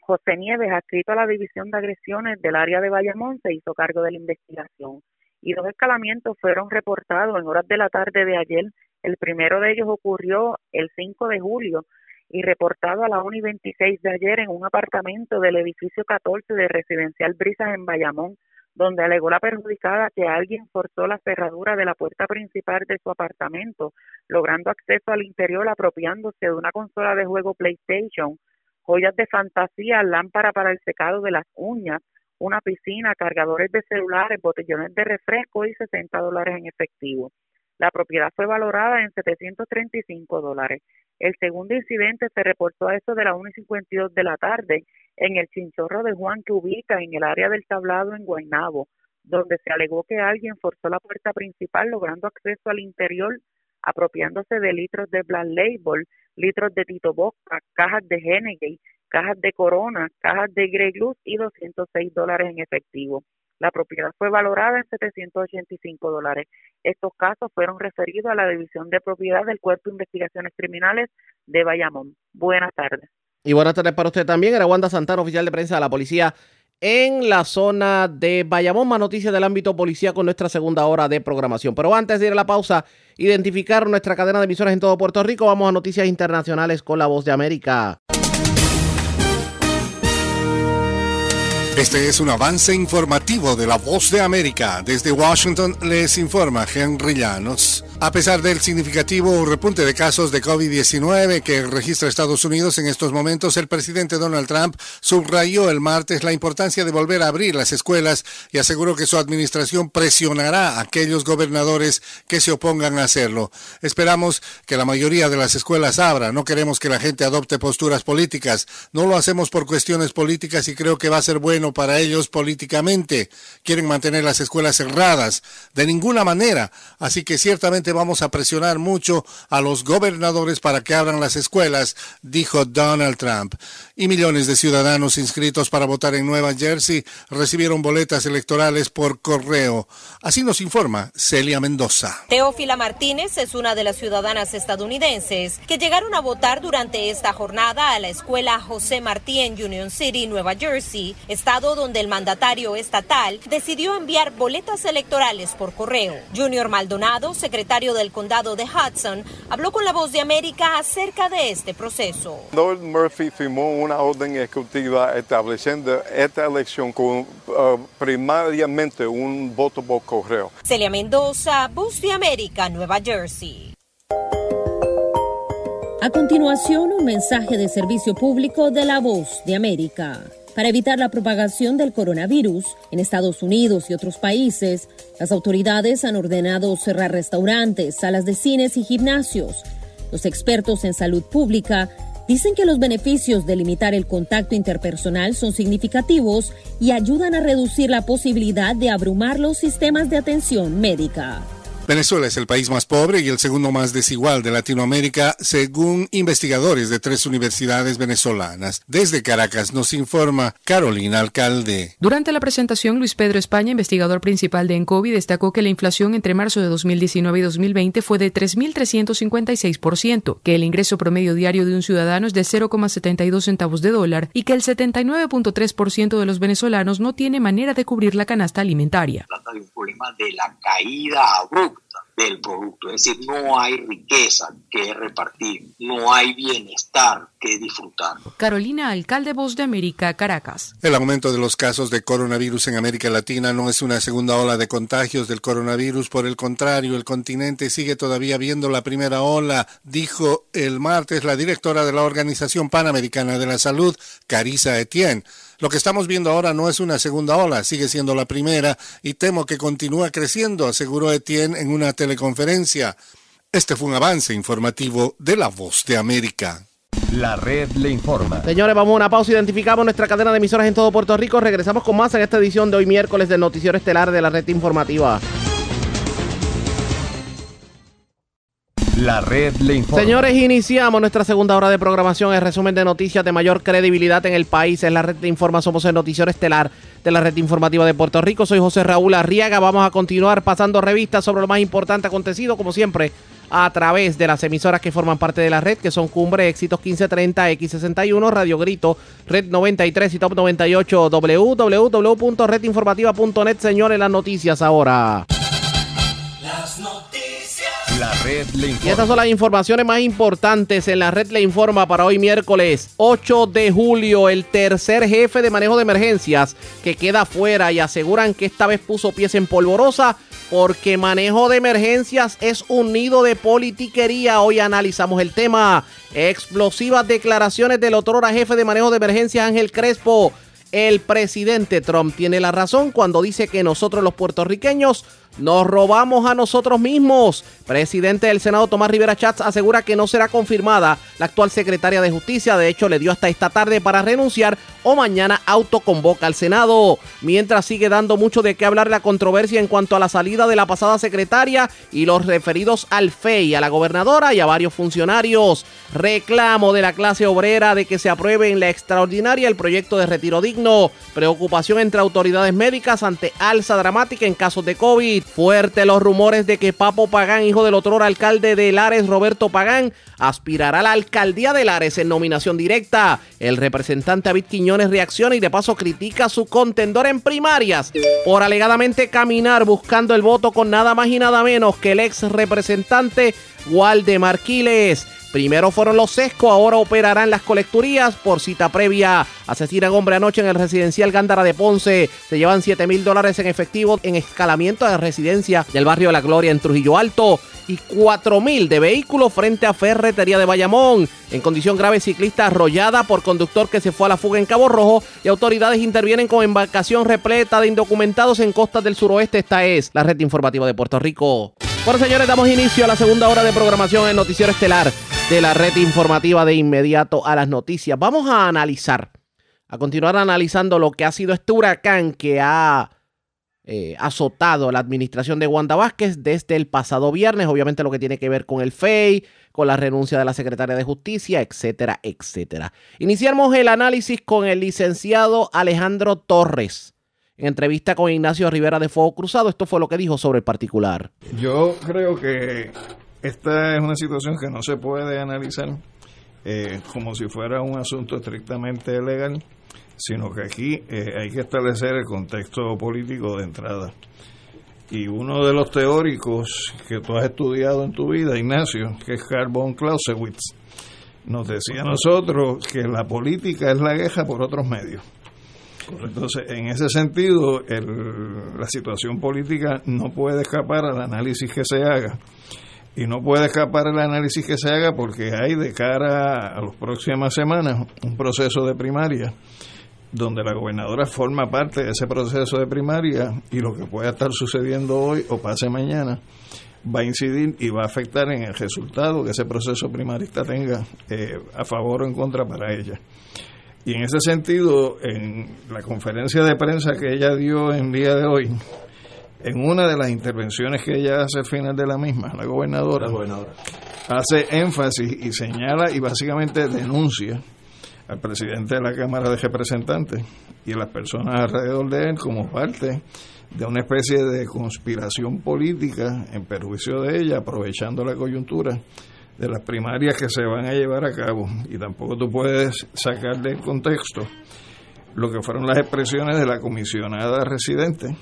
José Nieves, adscrito a la División de Agresiones del área de Bayamón, se hizo cargo de la investigación y dos escalamientos fueron reportados en horas de la tarde de ayer. El primero de ellos ocurrió el 5 de julio y reportado a la 1 y 26 de ayer en un apartamento del edificio 14 de Residencial Brisas en Bayamón, donde alegó la perjudicada que alguien forzó la cerradura de la puerta principal de su apartamento, logrando acceso al interior apropiándose de una consola de juego PlayStation, joyas de fantasía, lámpara para el secado de las uñas, una piscina, cargadores de celulares, botellones de refresco y 60 dólares en efectivo. La propiedad fue valorada en 735 dólares. El segundo incidente se reportó a eso de la 1 y 52 de la tarde en el chinchorro de Juan que ubica en el área del tablado en Guaynabo, donde se alegó que alguien forzó la puerta principal logrando acceso al interior apropiándose de litros de Black Label, litros de Tito Bosca, cajas de Hennegate, cajas de Corona, cajas de Grey Luz y 206 dólares en efectivo. La propiedad fue valorada en 785 dólares. Estos casos fueron referidos a la División de Propiedad del Cuerpo de Investigaciones Criminales de Bayamón. Buenas tardes. Y buenas tardes para usted también. Era Wanda Santana, oficial de prensa de la Policía en la zona de Bayamón. Más noticias del ámbito policía con nuestra segunda hora de programación. Pero antes de ir a la pausa, identificar nuestra cadena de emisoras en todo Puerto Rico, vamos a noticias internacionales con la voz de América. Este es un avance informativo de la voz de América. Desde Washington les informa Henry Llanos. A pesar del significativo repunte de casos de COVID-19 que registra Estados Unidos en estos momentos, el presidente Donald Trump subrayó el martes la importancia de volver a abrir las escuelas y aseguró que su administración presionará a aquellos gobernadores que se opongan a hacerlo. Esperamos que la mayoría de las escuelas abran. No queremos que la gente adopte posturas políticas. No lo hacemos por cuestiones políticas y creo que va a ser bueno para ellos políticamente. Quieren mantener las escuelas cerradas de ninguna manera. Así que ciertamente vamos a presionar mucho a los gobernadores para que abran las escuelas, dijo Donald Trump. Y millones de ciudadanos inscritos para votar en Nueva Jersey recibieron boletas electorales por correo. Así nos informa Celia Mendoza. Teófila Martínez es una de las ciudadanas estadounidenses que llegaron a votar durante esta jornada a la escuela José Martí en Union City, Nueva Jersey, estado donde el mandatario estatal decidió enviar boletas electorales por correo. Junior Maldonado, secretario del condado de Hudson, habló con la voz de América acerca de este proceso. Lord Murphy firmó una orden ejecutiva estableciendo esta elección con uh, primariamente un voto por correo. Celia Mendoza, Voz de América, Nueva Jersey. A continuación, un mensaje de servicio público de la Voz de América. Para evitar la propagación del coronavirus en Estados Unidos y otros países, las autoridades han ordenado cerrar restaurantes, salas de cines y gimnasios. Los expertos en salud pública Dicen que los beneficios de limitar el contacto interpersonal son significativos y ayudan a reducir la posibilidad de abrumar los sistemas de atención médica. Venezuela es el país más pobre y el segundo más desigual de Latinoamérica, según investigadores de tres universidades venezolanas. Desde Caracas nos informa Carolina Alcalde. Durante la presentación, Luis Pedro España, investigador principal de ENCOVI, destacó que la inflación entre marzo de 2019 y 2020 fue de 3.356%, que el ingreso promedio diario de un ciudadano es de 0,72 centavos de dólar y que el 79.3% de los venezolanos no tiene manera de cubrir la canasta alimentaria. Trata de un problema de la caída abrupta del producto, es decir, no hay riqueza que repartir, no hay bienestar que disfrutar. Carolina, alcalde Voz de América, Caracas. El aumento de los casos de coronavirus en América Latina no es una segunda ola de contagios del coronavirus, por el contrario, el continente sigue todavía viendo la primera ola, dijo el martes la directora de la Organización Panamericana de la Salud, Carissa Etienne. Lo que estamos viendo ahora no es una segunda ola, sigue siendo la primera y temo que continúa creciendo, aseguró Etienne en una teleconferencia. Este fue un avance informativo de La Voz de América. La red le informa. Señores, vamos a una pausa. Identificamos nuestra cadena de emisoras en todo Puerto Rico. Regresamos con más en esta edición de hoy miércoles del Noticiero Estelar de la red informativa. La red le informa. Señores, iniciamos nuestra segunda hora de programación. El resumen de noticias de mayor credibilidad en el país. Es la red de informa. Somos el noticiero estelar de la red informativa de Puerto Rico. Soy José Raúl Arriaga. Vamos a continuar pasando revistas sobre lo más importante acontecido, como siempre, a través de las emisoras que forman parte de la red, que son Cumbre, Éxitos 1530, X61, Radio Grito, Red 93 y Top 98, www.redinformativa.net. Señores, las noticias ahora. Las noticias. La red le Y informa. estas son las informaciones más importantes en la red Le Informa para hoy miércoles 8 de julio. El tercer jefe de manejo de emergencias que queda fuera y aseguran que esta vez puso pies en polvorosa porque manejo de emergencias es un nido de politiquería. Hoy analizamos el tema. Explosivas declaraciones del otrora jefe de manejo de emergencias Ángel Crespo. El presidente Trump tiene la razón cuando dice que nosotros los puertorriqueños nos robamos a nosotros mismos. Presidente del Senado Tomás Rivera Chats asegura que no será confirmada la actual secretaria de Justicia. De hecho, le dio hasta esta tarde para renunciar o mañana autoconvoca al Senado. Mientras sigue dando mucho de qué hablar la controversia en cuanto a la salida de la pasada secretaria y los referidos al FEI, a la gobernadora y a varios funcionarios. Reclamo de la clase obrera de que se apruebe en la extraordinaria el proyecto de retiro digno. Preocupación entre autoridades médicas ante alza dramática en casos de COVID. Fuerte los rumores de que Papo Pagán, hijo del otro alcalde de Lares, Roberto Pagán, aspirará a la alcaldía de Lares en nominación directa. El representante David Quiñones reacciona y de paso critica a su contendor en primarias por alegadamente caminar buscando el voto con nada más y nada menos que el ex representante Waldemar Quiles. Primero fueron los sesco, ahora operarán las colecturías por cita previa. Asesinan hombre anoche en el residencial Gándara de Ponce. Se llevan 7 mil dólares en efectivo en escalamiento de residencia del barrio de La Gloria en Trujillo Alto. Y 4 mil de vehículos frente a Ferretería de Bayamón. En condición grave, ciclista arrollada por conductor que se fue a la fuga en Cabo Rojo. Y autoridades intervienen con embarcación repleta de indocumentados en costas del suroeste. Esta es la red informativa de Puerto Rico. Bueno, señores, damos inicio a la segunda hora de programación en Noticiero Estelar de la red informativa de inmediato a las noticias. Vamos a analizar, a continuar analizando lo que ha sido este huracán que ha eh, azotado la administración de Wanda Vázquez desde el pasado viernes, obviamente lo que tiene que ver con el FEI, con la renuncia de la secretaria de Justicia, etcétera, etcétera. Iniciamos el análisis con el licenciado Alejandro Torres. En entrevista con Ignacio Rivera de Fuego Cruzado, esto fue lo que dijo sobre el particular. Yo creo que esta es una situación que no se puede analizar eh, como si fuera un asunto estrictamente legal, sino que aquí eh, hay que establecer el contexto político de entrada. Y uno de los teóricos que tú has estudiado en tu vida, Ignacio, que es Carl von Clausewitz, nos decía a nosotros que la política es la queja por otros medios. Entonces, en ese sentido, la situación política no puede escapar al análisis que se haga. Y no puede escapar el análisis que se haga porque hay de cara a las próximas semanas un proceso de primaria donde la gobernadora forma parte de ese proceso de primaria y lo que pueda estar sucediendo hoy o pase mañana va a incidir y va a afectar en el resultado que ese proceso primarista tenga eh, a favor o en contra para ella. Y en ese sentido, en la conferencia de prensa que ella dio en día de hoy, en una de las intervenciones que ella hace al final de la misma, la gobernadora, hace énfasis y señala y básicamente denuncia al presidente de la Cámara de Representantes y a las personas alrededor de él como parte de una especie de conspiración política en perjuicio de ella, aprovechando la coyuntura de las primarias que se van a llevar a cabo. Y tampoco tú puedes sacar del contexto lo que fueron las expresiones de la comisionada residente,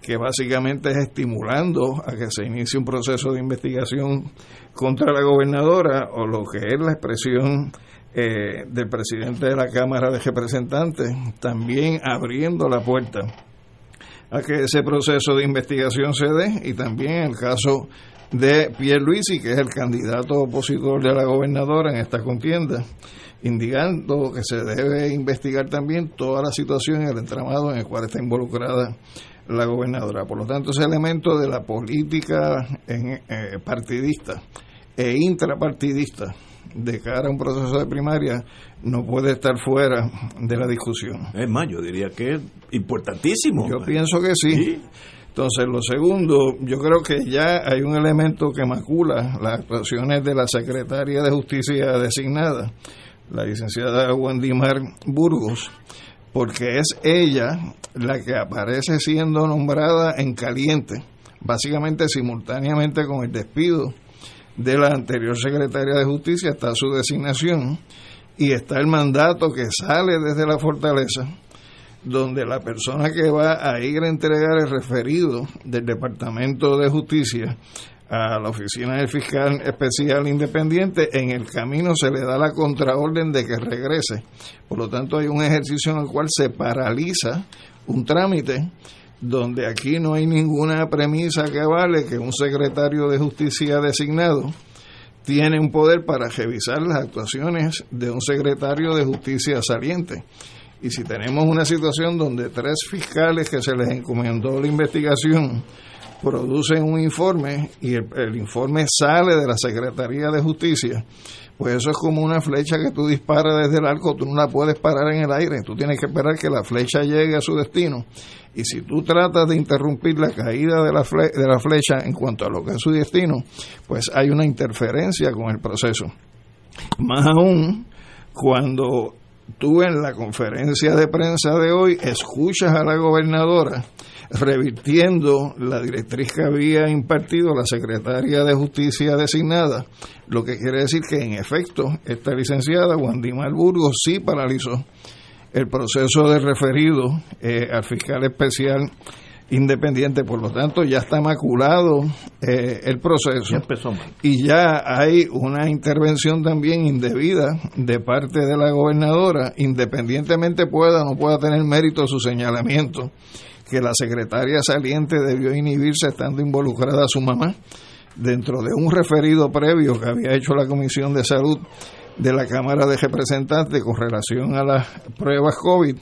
que básicamente es estimulando a que se inicie un proceso de investigación contra la gobernadora o lo que es la expresión eh, del presidente de la Cámara de Representantes, también abriendo la puerta a que ese proceso de investigación se dé y también el caso de Pierre Luisi, que es el candidato opositor de la gobernadora en esta contienda, indicando que se debe investigar también toda la situación y el entramado en el cual está involucrada la gobernadora. Por lo tanto, ese elemento de la política eh, partidista e intrapartidista de cara a un proceso de primaria no puede estar fuera de la discusión. Es más, yo diría que es importantísimo. Yo pienso que sí. Entonces, lo segundo, yo creo que ya hay un elemento que macula las actuaciones de la secretaria de Justicia designada, la licenciada Wendimar Burgos, porque es ella la que aparece siendo nombrada en caliente, básicamente simultáneamente con el despido de la anterior secretaria de Justicia, está su designación y está el mandato que sale desde la fortaleza, donde la persona que va a ir a entregar el referido del Departamento de Justicia a la oficina del fiscal especial independiente, en el camino se le da la contraorden de que regrese. Por lo tanto, hay un ejercicio en el cual se paraliza un trámite donde aquí no hay ninguna premisa que vale que un secretario de justicia designado tiene un poder para revisar las actuaciones de un secretario de justicia saliente. Y si tenemos una situación donde tres fiscales que se les encomendó la investigación producen un informe y el, informe sale de la Secretaría de Justicia, pues eso es como una flecha que tú disparas desde el arco, tú no la puedes parar en el aire, tú tienes que esperar que la flecha llegue a su destino. Y si tú tratas de interrumpir la caída de la, de la flecha en cuanto a lo que es su destino, pues hay una interferencia con el proceso. Más aún cuando tú en la conferencia de prensa de hoy escuchas a la gobernadora revirtiendo la directriz que había impartido la secretaria de Justicia designada, lo que quiere decir que en efecto esta licenciada, Wandimar Burgos, sí paralizó el proceso de referido eh, al fiscal especial independiente, por lo tanto ya está maculado eh, el proceso. Y ya hay una intervención también indebida de parte de la gobernadora, independientemente pueda o no pueda tener mérito su señalamiento que la secretaria saliente debió inhibirse estando involucrada a su mamá dentro de un referido previo que había hecho la Comisión de Salud de la Cámara de Representantes con relación a las pruebas COVID.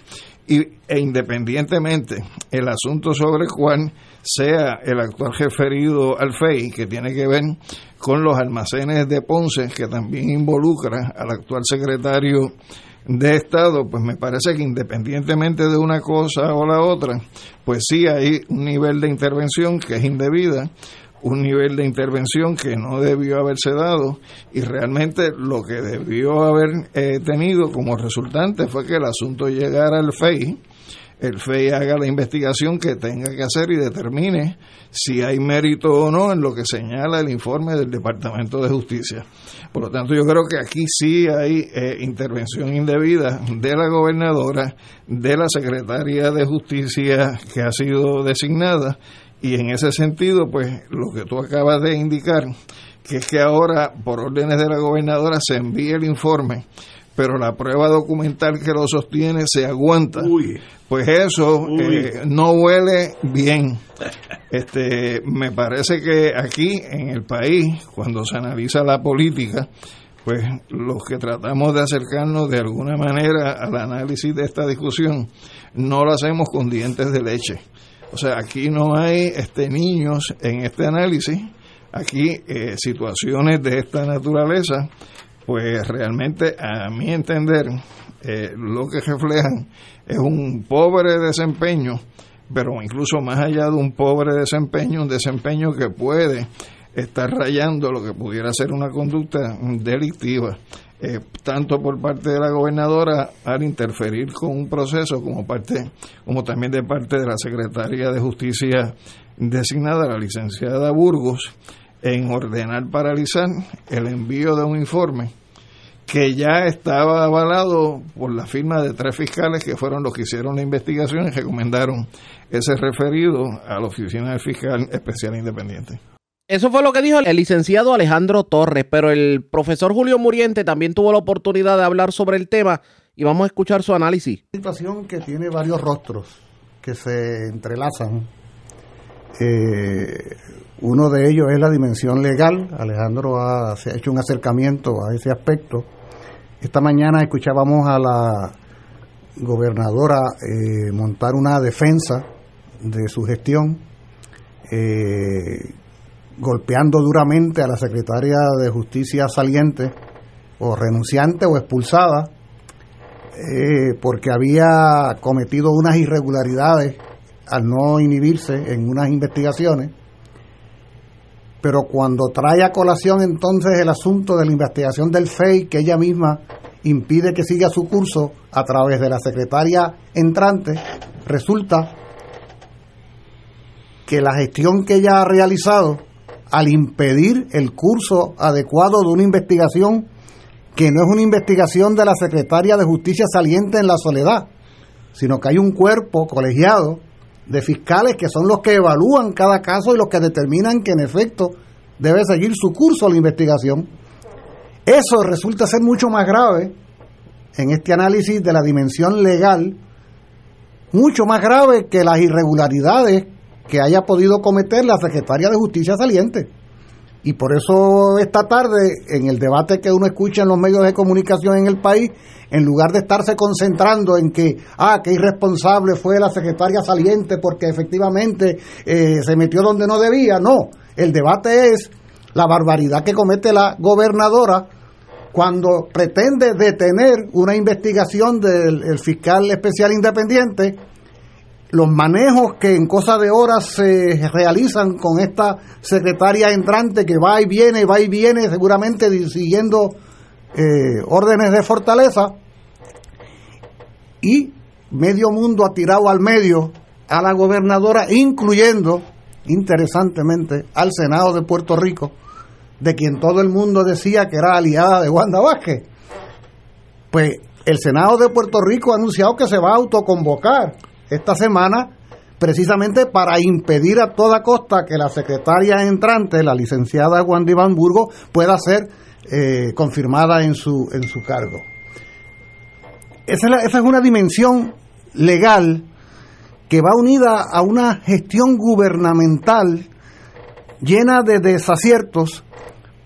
Y, e independientemente el asunto sobre el cual sea el actual referido al FEI, que tiene que ver con los almacenes de Ponce, que también involucra al actual secretario de Estado, pues me parece que independientemente de una cosa o la otra, pues sí hay un nivel de intervención que es indebida, un nivel de intervención que no debió haberse dado y realmente lo que debió haber eh, tenido como resultante fue que el asunto llegara al FEI, el FEI haga la investigación que tenga que hacer y determine si hay mérito o no en lo que señala el informe del Departamento de Justicia. Por lo tanto, yo creo que aquí sí hay eh, intervención indebida de la gobernadora, de la secretaria de Justicia que ha sido designada y en ese sentido, pues lo que tú acabas de indicar, que es que ahora, por órdenes de la gobernadora, se envíe el informe, pero la prueba documental que lo sostiene se aguanta. Pues eso eh, no huele bien. Este, me parece que aquí en el país, cuando se analiza la política, pues los que tratamos de acercarnos de alguna manera al análisis de esta discusión, no lo hacemos con dientes de leche o sea, aquí no hay este, niños en este análisis. aquí eh, situaciones de esta naturaleza, pues realmente a mi entender eh, lo que reflejan es un pobre desempeño, pero incluso más allá de un pobre desempeño, un desempeño que puede estar rayando lo que pudiera ser una conducta delictiva. Eh, tanto por parte de la gobernadora al interferir con un proceso como parte como también de parte de la secretaria de justicia designada la licenciada Burgos en ordenar paralizar el envío de un informe que ya estaba avalado por la firma de tres fiscales que fueron los que hicieron la investigación y recomendaron ese referido a la oficina del fiscal especial independiente. Eso fue lo que dijo el licenciado Alejandro Torres, pero el profesor Julio Muriente también tuvo la oportunidad de hablar sobre el tema y vamos a escuchar su análisis. Una situación que tiene varios rostros que se entrelazan. Eh, uno de ellos es la dimensión legal. Alejandro ha, se ha hecho un acercamiento a ese aspecto. Esta mañana escuchábamos a la gobernadora eh, montar una defensa de su gestión. Eh, golpeando duramente a la secretaria de Justicia saliente, o renunciante o expulsada, eh, porque había cometido unas irregularidades al no inhibirse en unas investigaciones. Pero cuando trae a colación entonces el asunto de la investigación del FEI, que ella misma impide que siga su curso a través de la secretaria entrante, resulta que la gestión que ella ha realizado al impedir el curso adecuado de una investigación que no es una investigación de la Secretaria de Justicia saliente en la soledad, sino que hay un cuerpo colegiado de fiscales que son los que evalúan cada caso y los que determinan que en efecto debe seguir su curso la investigación. Eso resulta ser mucho más grave en este análisis de la dimensión legal, mucho más grave que las irregularidades que haya podido cometer la secretaria de Justicia saliente. Y por eso esta tarde, en el debate que uno escucha en los medios de comunicación en el país, en lugar de estarse concentrando en que, ah, qué irresponsable fue la secretaria saliente porque efectivamente eh, se metió donde no debía, no, el debate es la barbaridad que comete la gobernadora cuando pretende detener una investigación del fiscal especial independiente los manejos que en cosa de horas se realizan con esta secretaria entrante que va y viene, va y viene, seguramente siguiendo eh, órdenes de fortaleza, y medio mundo ha tirado al medio a la gobernadora, incluyendo, interesantemente, al Senado de Puerto Rico, de quien todo el mundo decía que era aliada de Wanda Vázquez. Pues el Senado de Puerto Rico ha anunciado que se va a autoconvocar esta semana precisamente para impedir a toda costa que la secretaria entrante, la licenciada Wanda Iván Burgo, pueda ser eh, confirmada en su, en su cargo. Esa es, esa es una dimensión legal que va unida a una gestión gubernamental llena de desaciertos,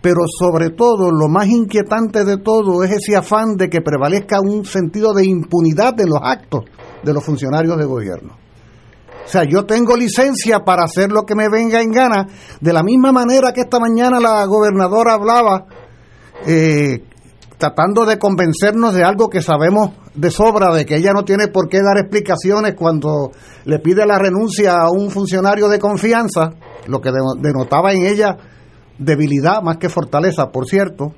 pero sobre todo lo más inquietante de todo es ese afán de que prevalezca un sentido de impunidad de los actos de los funcionarios de gobierno. O sea, yo tengo licencia para hacer lo que me venga en gana, de la misma manera que esta mañana la gobernadora hablaba, eh, tratando de convencernos de algo que sabemos de sobra, de que ella no tiene por qué dar explicaciones cuando le pide la renuncia a un funcionario de confianza, lo que denotaba en ella debilidad más que fortaleza, por cierto.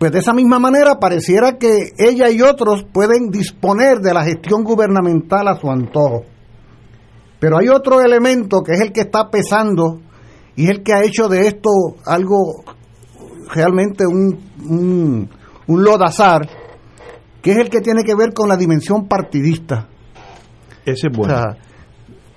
Pues de esa misma manera pareciera que ella y otros pueden disponer de la gestión gubernamental a su antojo. Pero hay otro elemento que es el que está pesando y es el que ha hecho de esto algo realmente un, un, lodazar, que es el que tiene que ver con la dimensión partidista. Ese es bueno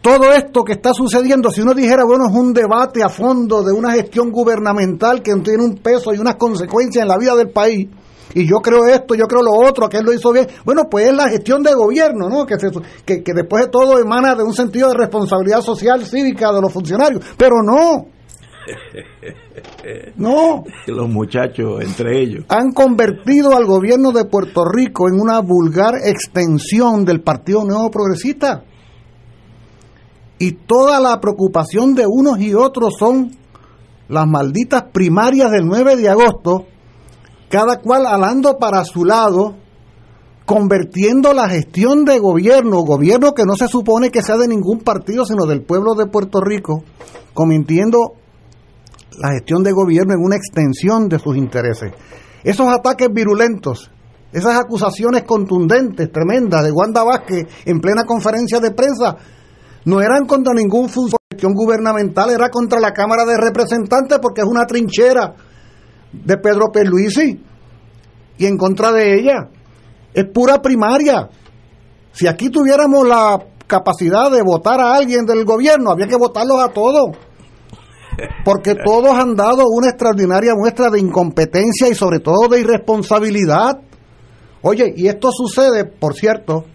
todo esto que está sucediendo, si uno dijera, bueno, es un debate a fondo de una gestión gubernamental que tiene un peso y unas consecuencias en la vida del país, y yo creo esto, yo creo lo otro, que él lo hizo bien, bueno, pues es la gestión de gobierno, ¿no? Que, que, que después de todo emana de un sentido de responsabilidad social cívica de los funcionarios, pero no. No. Los muchachos, entre ellos. Han convertido al gobierno de Puerto Rico en una vulgar extensión del Partido Nuevo y toda la preocupación de unos y otros son las malditas primarias del 9 de agosto, cada cual alando para su lado, convirtiendo la gestión de gobierno, gobierno que no se supone que sea de ningún partido, sino del pueblo de Puerto Rico, convirtiendo la gestión de gobierno en una extensión de sus intereses. Esos ataques virulentos, esas acusaciones contundentes, tremendas de Wanda Vázquez en plena conferencia de prensa, no eran contra ningún función gubernamental, era contra la Cámara de Representantes porque es una trinchera de Pedro Pierluisi y en contra de ella. Es pura primaria. Si aquí tuviéramos la capacidad de votar a alguien del gobierno, había que votarlos a todos. Porque todos han dado una extraordinaria muestra de incompetencia y sobre todo de irresponsabilidad. Oye, y esto sucede, por cierto,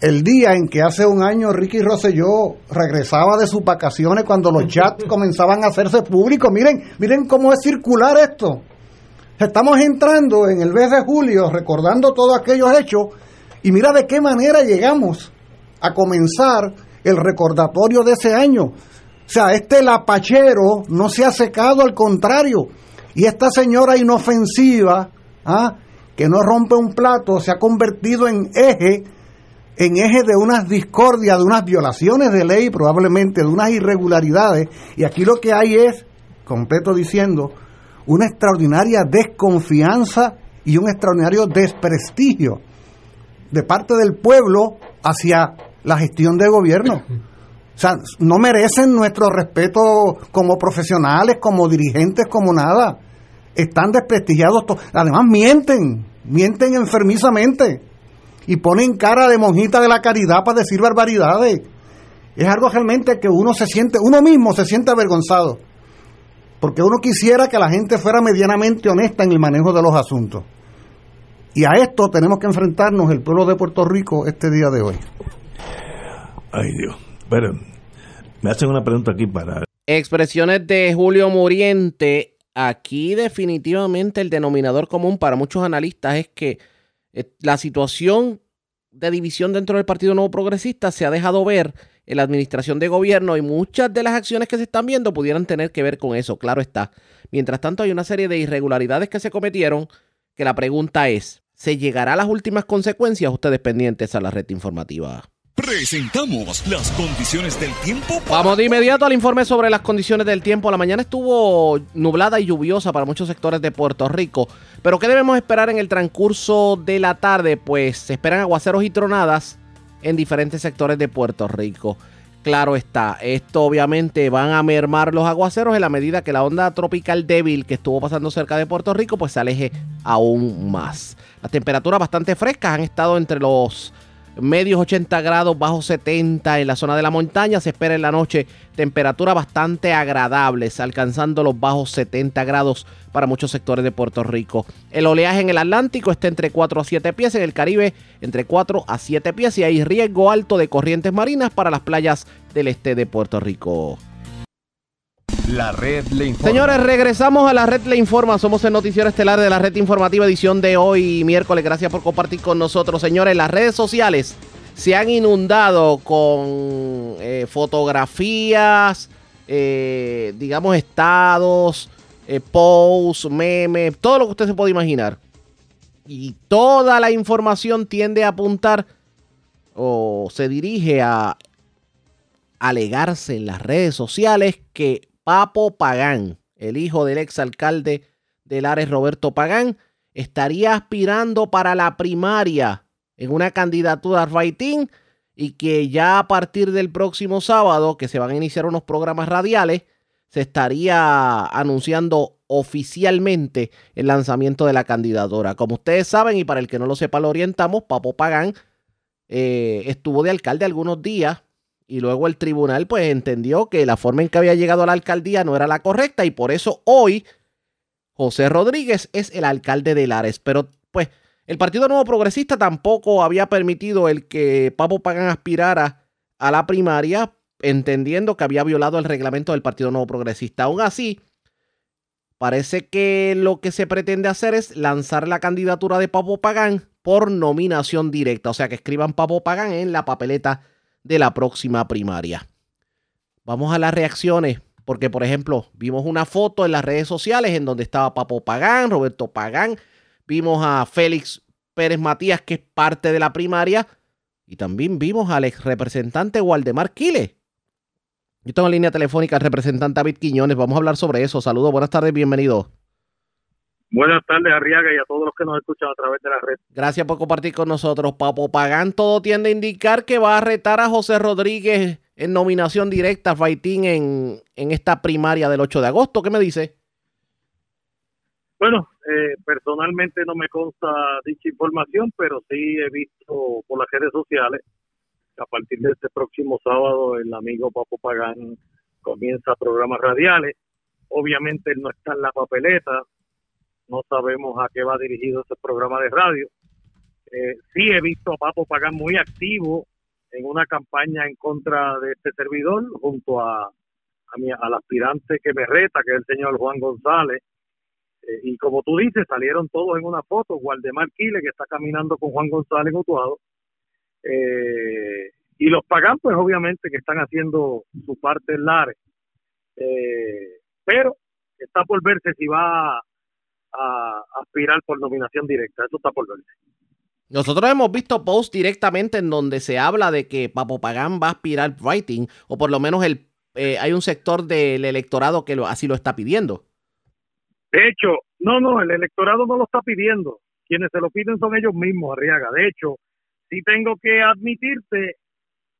el día en que hace un año Ricky Rosselló regresaba de sus vacaciones cuando los chats comenzaban a hacerse públicos. Miren, miren cómo es circular esto. Estamos entrando en el mes de julio recordando todos aquellos hechos y mira de qué manera llegamos a comenzar el recordatorio de ese año. O sea, este lapachero no se ha secado, al contrario. Y esta señora inofensiva, ¿ah? que no rompe un plato, se ha convertido en eje en eje de unas discordias, de unas violaciones de ley, probablemente de unas irregularidades, y aquí lo que hay es, completo diciendo, una extraordinaria desconfianza y un extraordinario desprestigio de parte del pueblo hacia la gestión de gobierno. O sea, no merecen nuestro respeto como profesionales, como dirigentes, como nada. Están desprestigiados. Además, mienten, mienten enfermizamente y ponen cara de monjita de la caridad para decir barbaridades. Es algo realmente que uno se siente, uno mismo se siente avergonzado, porque uno quisiera que la gente fuera medianamente honesta en el manejo de los asuntos. Y a esto tenemos que enfrentarnos el pueblo de Puerto Rico este día de hoy. Ay Dios. Pero me hacen una pregunta aquí para... Expresiones de Julio Muriente. Aquí definitivamente el denominador común para muchos analistas es que la situación de división dentro del Partido Nuevo Progresista se ha dejado ver en la administración de gobierno y muchas de las acciones que se están viendo pudieran tener que ver con eso, claro está. Mientras tanto hay una serie de irregularidades que se cometieron que la pregunta es, ¿se llegará a las últimas consecuencias? Ustedes pendientes a la red informativa. Presentamos las condiciones del tiempo. Vamos de inmediato al informe sobre las condiciones del tiempo. La mañana estuvo nublada y lluviosa para muchos sectores de Puerto Rico. Pero ¿qué debemos esperar en el transcurso de la tarde? Pues se esperan aguaceros y tronadas en diferentes sectores de Puerto Rico. Claro está, esto obviamente van a mermar los aguaceros en la medida que la onda tropical débil que estuvo pasando cerca de Puerto Rico pues se aleje aún más. Las temperaturas bastante frescas han estado entre los medios 80 grados, bajos 70 en la zona de la montaña. Se espera en la noche temperaturas bastante agradables, alcanzando los bajos 70 grados para muchos sectores de Puerto Rico. El oleaje en el Atlántico está entre 4 a 7 pies, en el Caribe entre 4 a 7 pies y hay riesgo alto de corrientes marinas para las playas del este de Puerto Rico. La red le informa. Señores, regresamos a la red le informa. Somos el noticiero estelar de la red informativa edición de hoy, miércoles. Gracias por compartir con nosotros. Señores, las redes sociales se han inundado con eh, fotografías, eh, digamos, estados, eh, posts, memes, todo lo que usted se puede imaginar. Y toda la información tiende a apuntar o se dirige a alegarse en las redes sociales que Papo Pagán, el hijo del exalcalde de Lares, Roberto Pagán, estaría aspirando para la primaria en una candidatura rating y que ya a partir del próximo sábado, que se van a iniciar unos programas radiales, se estaría anunciando oficialmente el lanzamiento de la candidatura. Como ustedes saben, y para el que no lo sepa, lo orientamos, Papo Pagán eh, estuvo de alcalde algunos días y luego el tribunal pues entendió que la forma en que había llegado a la alcaldía no era la correcta y por eso hoy José Rodríguez es el alcalde de Lares. Pero pues el Partido Nuevo Progresista tampoco había permitido el que Papo Pagan aspirara a la primaria entendiendo que había violado el reglamento del Partido Nuevo Progresista. Aún así, parece que lo que se pretende hacer es lanzar la candidatura de Papo Pagán por nominación directa. O sea, que escriban Papo Pagán en la papeleta de la próxima primaria. Vamos a las reacciones Porque, por ejemplo, vimos una foto en las redes sociales en donde estaba Papo Pagán, Roberto Pagán, vimos a Félix Pérez Matías, que es parte de la primaria, y también vimos al ex representante Waldemar Quiles. Yo tengo en línea telefónica al representante David Quiñones. Vamos a hablar sobre eso. Saludos, buenas tardes, bienvenido. Buenas tardes, Arriaga, y a todos los que nos escuchan a través de la red. Gracias por compartir con nosotros. Papo Pagán, todo tiende a indicar que va a retar a José Rodríguez en nominación directa a Faitín en, en esta primaria del 8 de agosto. ¿Qué me dice? Bueno, eh, personalmente no me consta dicha información, pero sí he visto por las redes sociales que a partir de este próximo sábado el amigo Papo Pagán comienza programas radiales. Obviamente él no está en la papeleta, no sabemos a qué va dirigido ese programa de radio. Eh, sí he visto a Papo Pagán muy activo en una campaña en contra de este servidor junto a, a mi, al aspirante que me reta, que es el señor Juan González. Eh, y como tú dices, salieron todos en una foto, Waldemar Quile, que está caminando con Juan González Utuado, eh, y los Pagán, pues obviamente que están haciendo su parte en Lares. Eh, pero está por verse si va a aspirar por nominación directa, eso está por verse. Nosotros hemos visto posts directamente en donde se habla de que Papo Pagán va a aspirar writing, o por lo menos el, eh, hay un sector del electorado que lo, así lo está pidiendo. De hecho, no, no, el electorado no lo está pidiendo. Quienes se lo piden son ellos mismos, Arriaga. De hecho, sí tengo que admitirte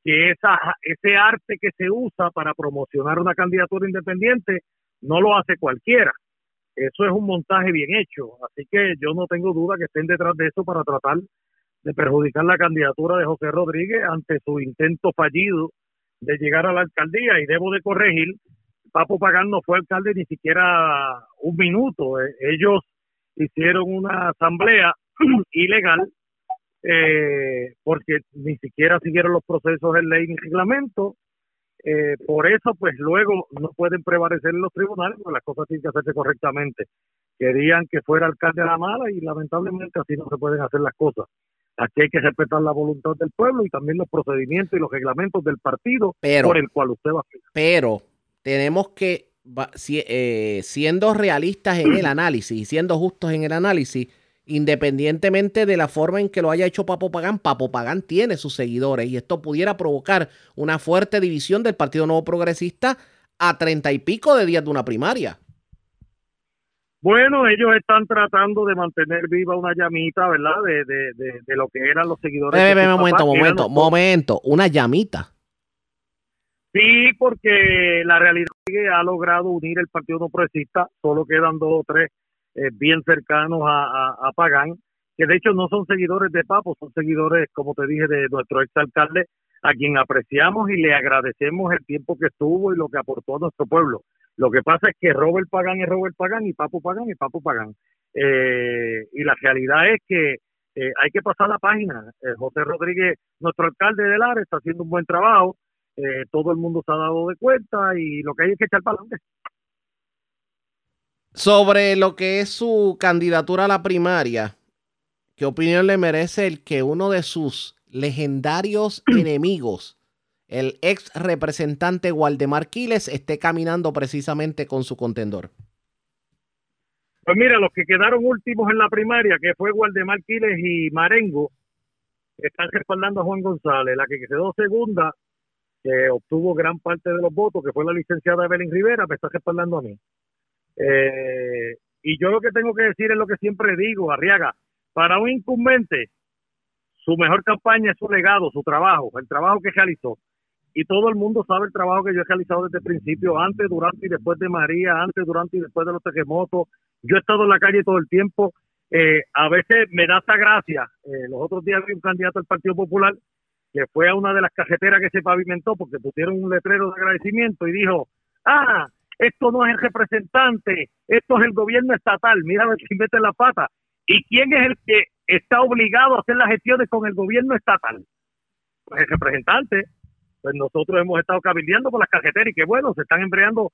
que esa, ese arte que se usa para promocionar una candidatura independiente no lo hace cualquiera. Eso es un montaje bien hecho. Así que yo no tengo duda que estén detrás de eso para tratar de perjudicar la candidatura de José Rodríguez ante su intento fallido de llegar a la alcaldía. Y debo de corregir, Papo Pagán no fue alcalde ni siquiera un minuto. Eh, Ellos hicieron una asamblea ilegal eh, porque ni siquiera siguieron los procesos en ley y reglamento. Eh, por eso, pues luego no pueden prevalecer en los tribunales porque las cosas tienen que hacerse correctamente. Querían que fuera alcalde a la mala y lamentablemente así no se pueden hacer las cosas. Aquí hay que respetar la voluntad del pueblo y también los procedimientos y los reglamentos del partido Pero- por el cual usted va a Pero tenemos que, eh, siendo realistas en el análisis y siendo justos en el análisis, independientemente de la forma en que lo haya hecho Papo Pagán, Papo Pagán tiene sus seguidores y esto pudiera provocar una fuerte división del Partido Nuevo Progresista a treinta y pico de días de una primaria. Bueno, ellos están tratando de mantener viva una llamita, ¿verdad? De, de, de, de lo que eran los seguidores. Ve, su momento, papá, momento, los- momento, una llamita. Sí, porque la realidad es que ha logrado unir el Partido No Progresista, solo quedan dos o tres eh, bien cercanos a, Pagán, que de hecho no son seguidores de Papo, son seguidores, como te dije, de nuestro exalcalde, a quien apreciamos y le agradecemos el tiempo que estuvo y lo que aportó a nuestro pueblo. Lo que pasa es que Robert Pagán es Robert Pagán y Papo Pagán es Papo Pagán. Eh, y la realidad es que eh, hay que pasar la página. Eh, José Rodríguez, nuestro alcalde de Lara, está haciendo un buen trabajo. Eh, todo el mundo se ha dado de cuenta y lo que hay es que echar para adelante. Sobre lo que es su candidatura a la primaria, ¿qué opinión le merece el que uno de sus legendarios enemigos, el ex representante Waldemar Quiles, esté caminando precisamente con su contendor? Pues mira, los que quedaron últimos en la primaria, que fue Waldemar Quiles y Marengo, están respaldando a Juan González. La que quedó segunda, que obtuvo gran parte de los votos, que fue la licenciada Evelyn Rivera, me está respaldando a mí. Eh, y yo lo que tengo que decir es lo que siempre digo, Arriaga, para un incumbente, su mejor campaña es su legado, su trabajo, el trabajo que realizó. Y todo el mundo sabe el trabajo que yo he realizado desde el principio, antes, durante y después de María, antes, durante y después de los terremotos. Yo he estado en la calle todo el tiempo. Eh, a veces me da esta gracia. Eh, los otros días vi un candidato del Partido Popular que fue a una de las cajeteras que se pavimentó porque pusieron un letrero de agradecimiento y dijo, ah, esto no es el representante, esto es el gobierno estatal, mira si mete la pata. ¿Y quién es el que está obligado a hacer las gestiones con el gobierno estatal? Pues el representante. Pues nosotros hemos estado cabildeando por las cajeteras y que bueno, se están empleando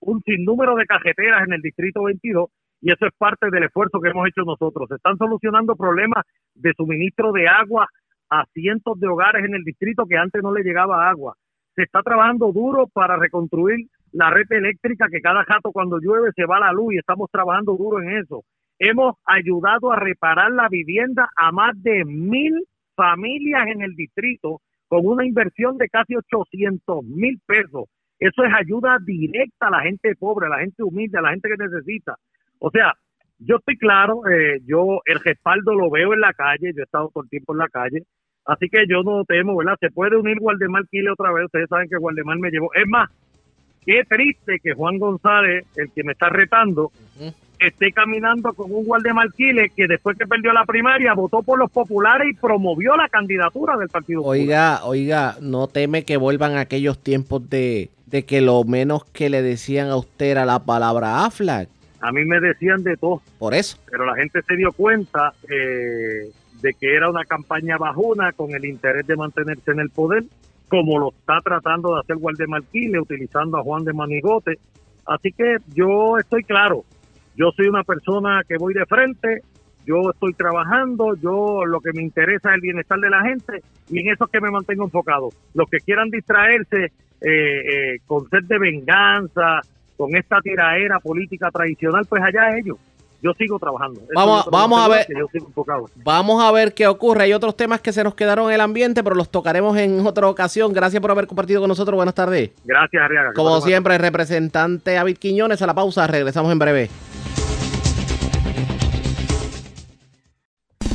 un sinnúmero de cajeteras en el distrito 22 y eso es parte del esfuerzo que hemos hecho nosotros. Se están solucionando problemas de suministro de agua a cientos de hogares en el distrito que antes no le llegaba agua. Se está trabajando duro para reconstruir la red eléctrica, que cada jato cuando llueve se va la luz y estamos trabajando duro en eso. Hemos ayudado a reparar la vivienda a más de mil familias en el distrito con una inversión de casi 800 mil pesos. Eso es ayuda directa a la gente pobre, a la gente humilde, a la gente que necesita. O sea, yo estoy claro, eh, yo el respaldo lo veo en la calle, yo he estado por tiempo en la calle, así que yo no temo, ¿verdad? Se puede unir Guardemar Quile otra vez, ustedes saben que Guardemar me llevó. Es más, qué triste que Juan González, el que me está retando, esté caminando con un Guardemar Quile que después que perdió la primaria votó por los populares y promovió la candidatura del Partido Oiga, oiga, no teme que vuelvan aquellos tiempos de, de que lo menos que le decían a usted era la palabra AFLAC. A mí me decían de todo. Por eso. Pero la gente se dio cuenta eh, de que era una campaña bajuna con el interés de mantenerse en el poder, como lo está tratando de hacer Waldemar Quile, utilizando a Juan de Manigote. Así que yo estoy claro, yo soy una persona que voy de frente, yo estoy trabajando, yo lo que me interesa es el bienestar de la gente y en eso es que me mantengo enfocado. Los que quieran distraerse eh, eh, con sed de venganza, con esta tiraera política tradicional, pues allá ellos. Yo sigo trabajando. Vamos, vamos a ver. yo sigo enfocado. Vamos a ver qué ocurre. Hay otros temas que se nos quedaron en el ambiente, pero los tocaremos en otra ocasión. Gracias por haber compartido con nosotros. Buenas tardes. Gracias, Arriaga. Como siempre, representante David Quiñones a la pausa. Regresamos en breve.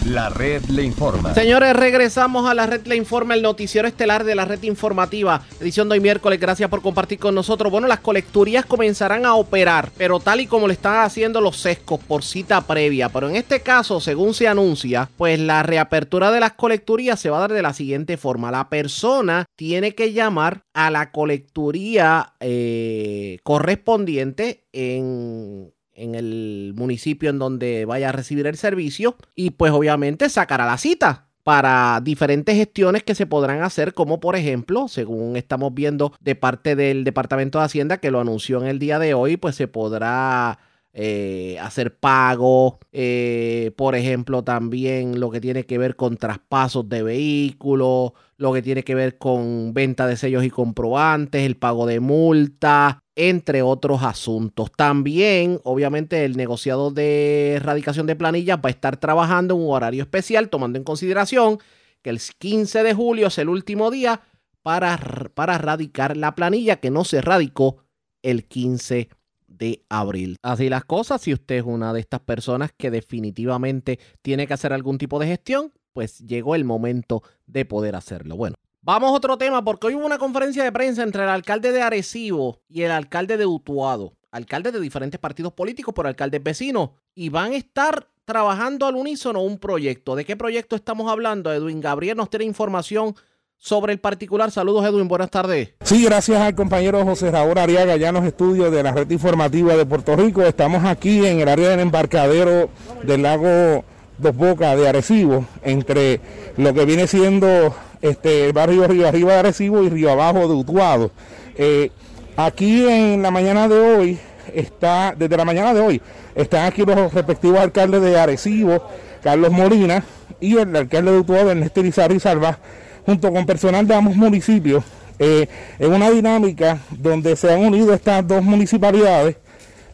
La red le informa. Señores, regresamos a la red Le Informa, el noticiero estelar de la red informativa, edición de hoy miércoles. Gracias por compartir con nosotros. Bueno, las colecturías comenzarán a operar, pero tal y como lo están haciendo los sescos por cita previa. Pero en este caso, según se anuncia, pues la reapertura de las colecturías se va a dar de la siguiente forma. La persona tiene que llamar a la colecturía eh, correspondiente en en el municipio en donde vaya a recibir el servicio y pues obviamente sacará la cita para diferentes gestiones que se podrán hacer, como por ejemplo, según estamos viendo de parte del Departamento de Hacienda que lo anunció en el día de hoy, pues se podrá eh, hacer pagos, eh, por ejemplo, también lo que tiene que ver con traspasos de vehículos, lo que tiene que ver con venta de sellos y comprobantes, el pago de multa, entre otros asuntos. También, obviamente, el negociado de erradicación de planillas va a estar trabajando en un horario especial, tomando en consideración que el 15 de julio es el último día para, para radicar la planilla que no se radicó el 15 de abril. Así las cosas, si usted es una de estas personas que definitivamente tiene que hacer algún tipo de gestión, pues llegó el momento de poder hacerlo. Bueno, vamos a otro tema porque hoy hubo una conferencia de prensa entre el alcalde de Arecibo y el alcalde de Utuado. Alcaldes de diferentes partidos políticos, por alcaldes vecinos. Y van a estar trabajando al unísono un proyecto. ¿De qué proyecto estamos hablando? Edwin Gabriel nos tiene información sobre el particular. Saludos, Edwin. Buenas tardes. Sí, gracias al compañero José Raúl Ariaga, ya en los estudios de la red informativa de Puerto Rico. Estamos aquí en el área del embarcadero del lago Dos Bocas de Arecibo, entre lo que viene siendo este, barrio Río Arriba de Arecibo y Río Abajo de Utuado. Eh, aquí en la mañana de hoy, está, desde la mañana de hoy, están aquí los respectivos alcaldes de Arecibo, Carlos Molina, y el alcalde de Utuado, Ernesto Irizarry Salva, junto con personal de ambos municipios, eh, en una dinámica donde se han unido estas dos municipalidades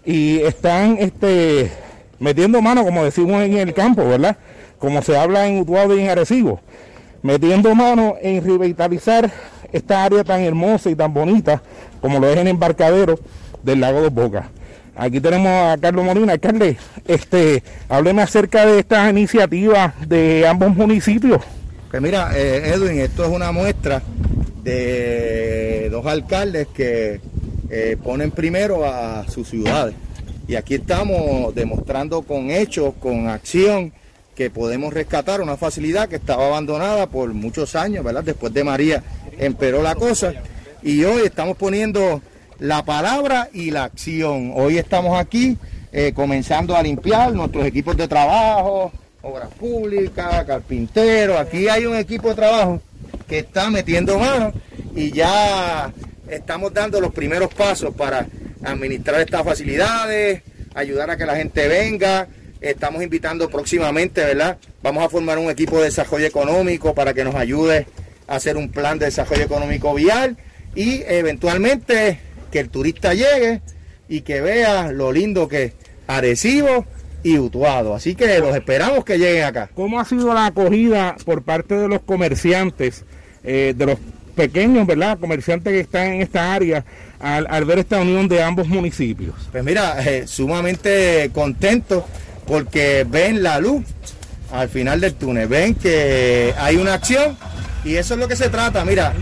y están este, metiendo mano, como decimos en el campo, ¿verdad? Como se habla en Utuado y en Arecibo, metiendo mano en revitalizar esta área tan hermosa y tan bonita como lo es el embarcadero del lago Dos Bocas. Aquí tenemos a Carlos Molina. Alcalde, este, hábleme acerca de esta iniciativa de ambos municipios. Pues mira, eh, Edwin, esto es una muestra de dos alcaldes que eh, ponen primero a sus ciudades. Y aquí estamos demostrando con hechos, con acción, que podemos rescatar una facilidad que estaba abandonada por muchos años, ¿verdad? Después de María emperó la cosa. Y hoy estamos poniendo la palabra y la acción. Hoy estamos aquí eh, comenzando a limpiar nuestros equipos de trabajo, obras públicas, carpinteros. Aquí hay un equipo de trabajo que está metiendo mano y ya estamos dando los primeros pasos para administrar estas facilidades, ayudar a que la gente venga. Estamos invitando próximamente, ¿verdad? Vamos a formar un equipo de desarrollo económico para que nos ayude a hacer un plan de desarrollo económico vial y eventualmente que el turista llegue y que vea lo lindo que es Arecibo y Utuado. Así que los esperamos que lleguen acá. ¿Cómo ha sido la acogida por parte de los comerciantes, eh, de los pequeños, ¿verdad? Comerciantes que están en esta área al, ver esta unión de ambos municipios. Pues mira, eh, sumamente contentos porque ven la luz al final del túnel, ven que hay una acción y eso es lo que se trata. Mira,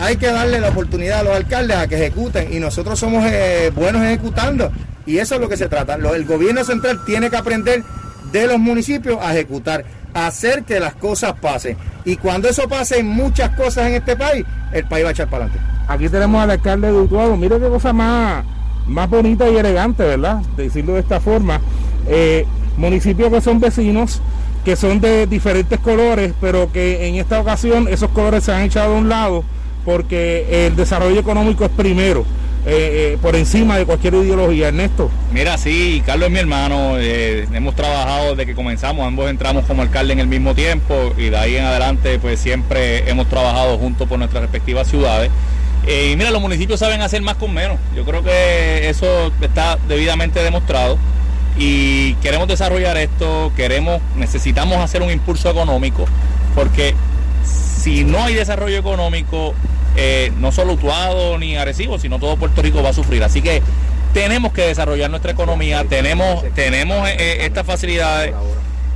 hay que darle la oportunidad a los alcaldes a que ejecuten y nosotros somos eh, buenos ejecutando y eso es lo que se trata. El gobierno central tiene que aprender de los municipios a ejecutar, hacer que las cosas pasen. Y cuando eso pase en muchas cosas en este país, el país va a echar para adelante. Aquí tenemos al alcalde de Utuado. Mire qué cosa más, más bonita y elegante, ¿verdad? De decirlo de esta forma. Eh, municipios que son vecinos, que son de diferentes colores, pero que en esta ocasión esos colores se han echado a un lado porque el desarrollo económico es primero, eh, eh, por encima de cualquier ideología. Ernesto. Mira, sí, Carlos es mi hermano, eh, hemos trabajado desde que comenzamos, ambos entramos como alcalde en el mismo tiempo y de ahí en adelante pues siempre hemos trabajado juntos por nuestras respectivas ciudades. Y mira, los municipios saben hacer más con menos, yo creo que eso está debidamente demostrado y queremos desarrollar esto, queremos, necesitamos hacer un impulso económico porque si no hay desarrollo económico, eh, no solo Utuado ni Arecibo, sino todo Puerto Rico va a sufrir. Así que tenemos que desarrollar nuestra economía, tenemos, tenemos eh, estas facilidades.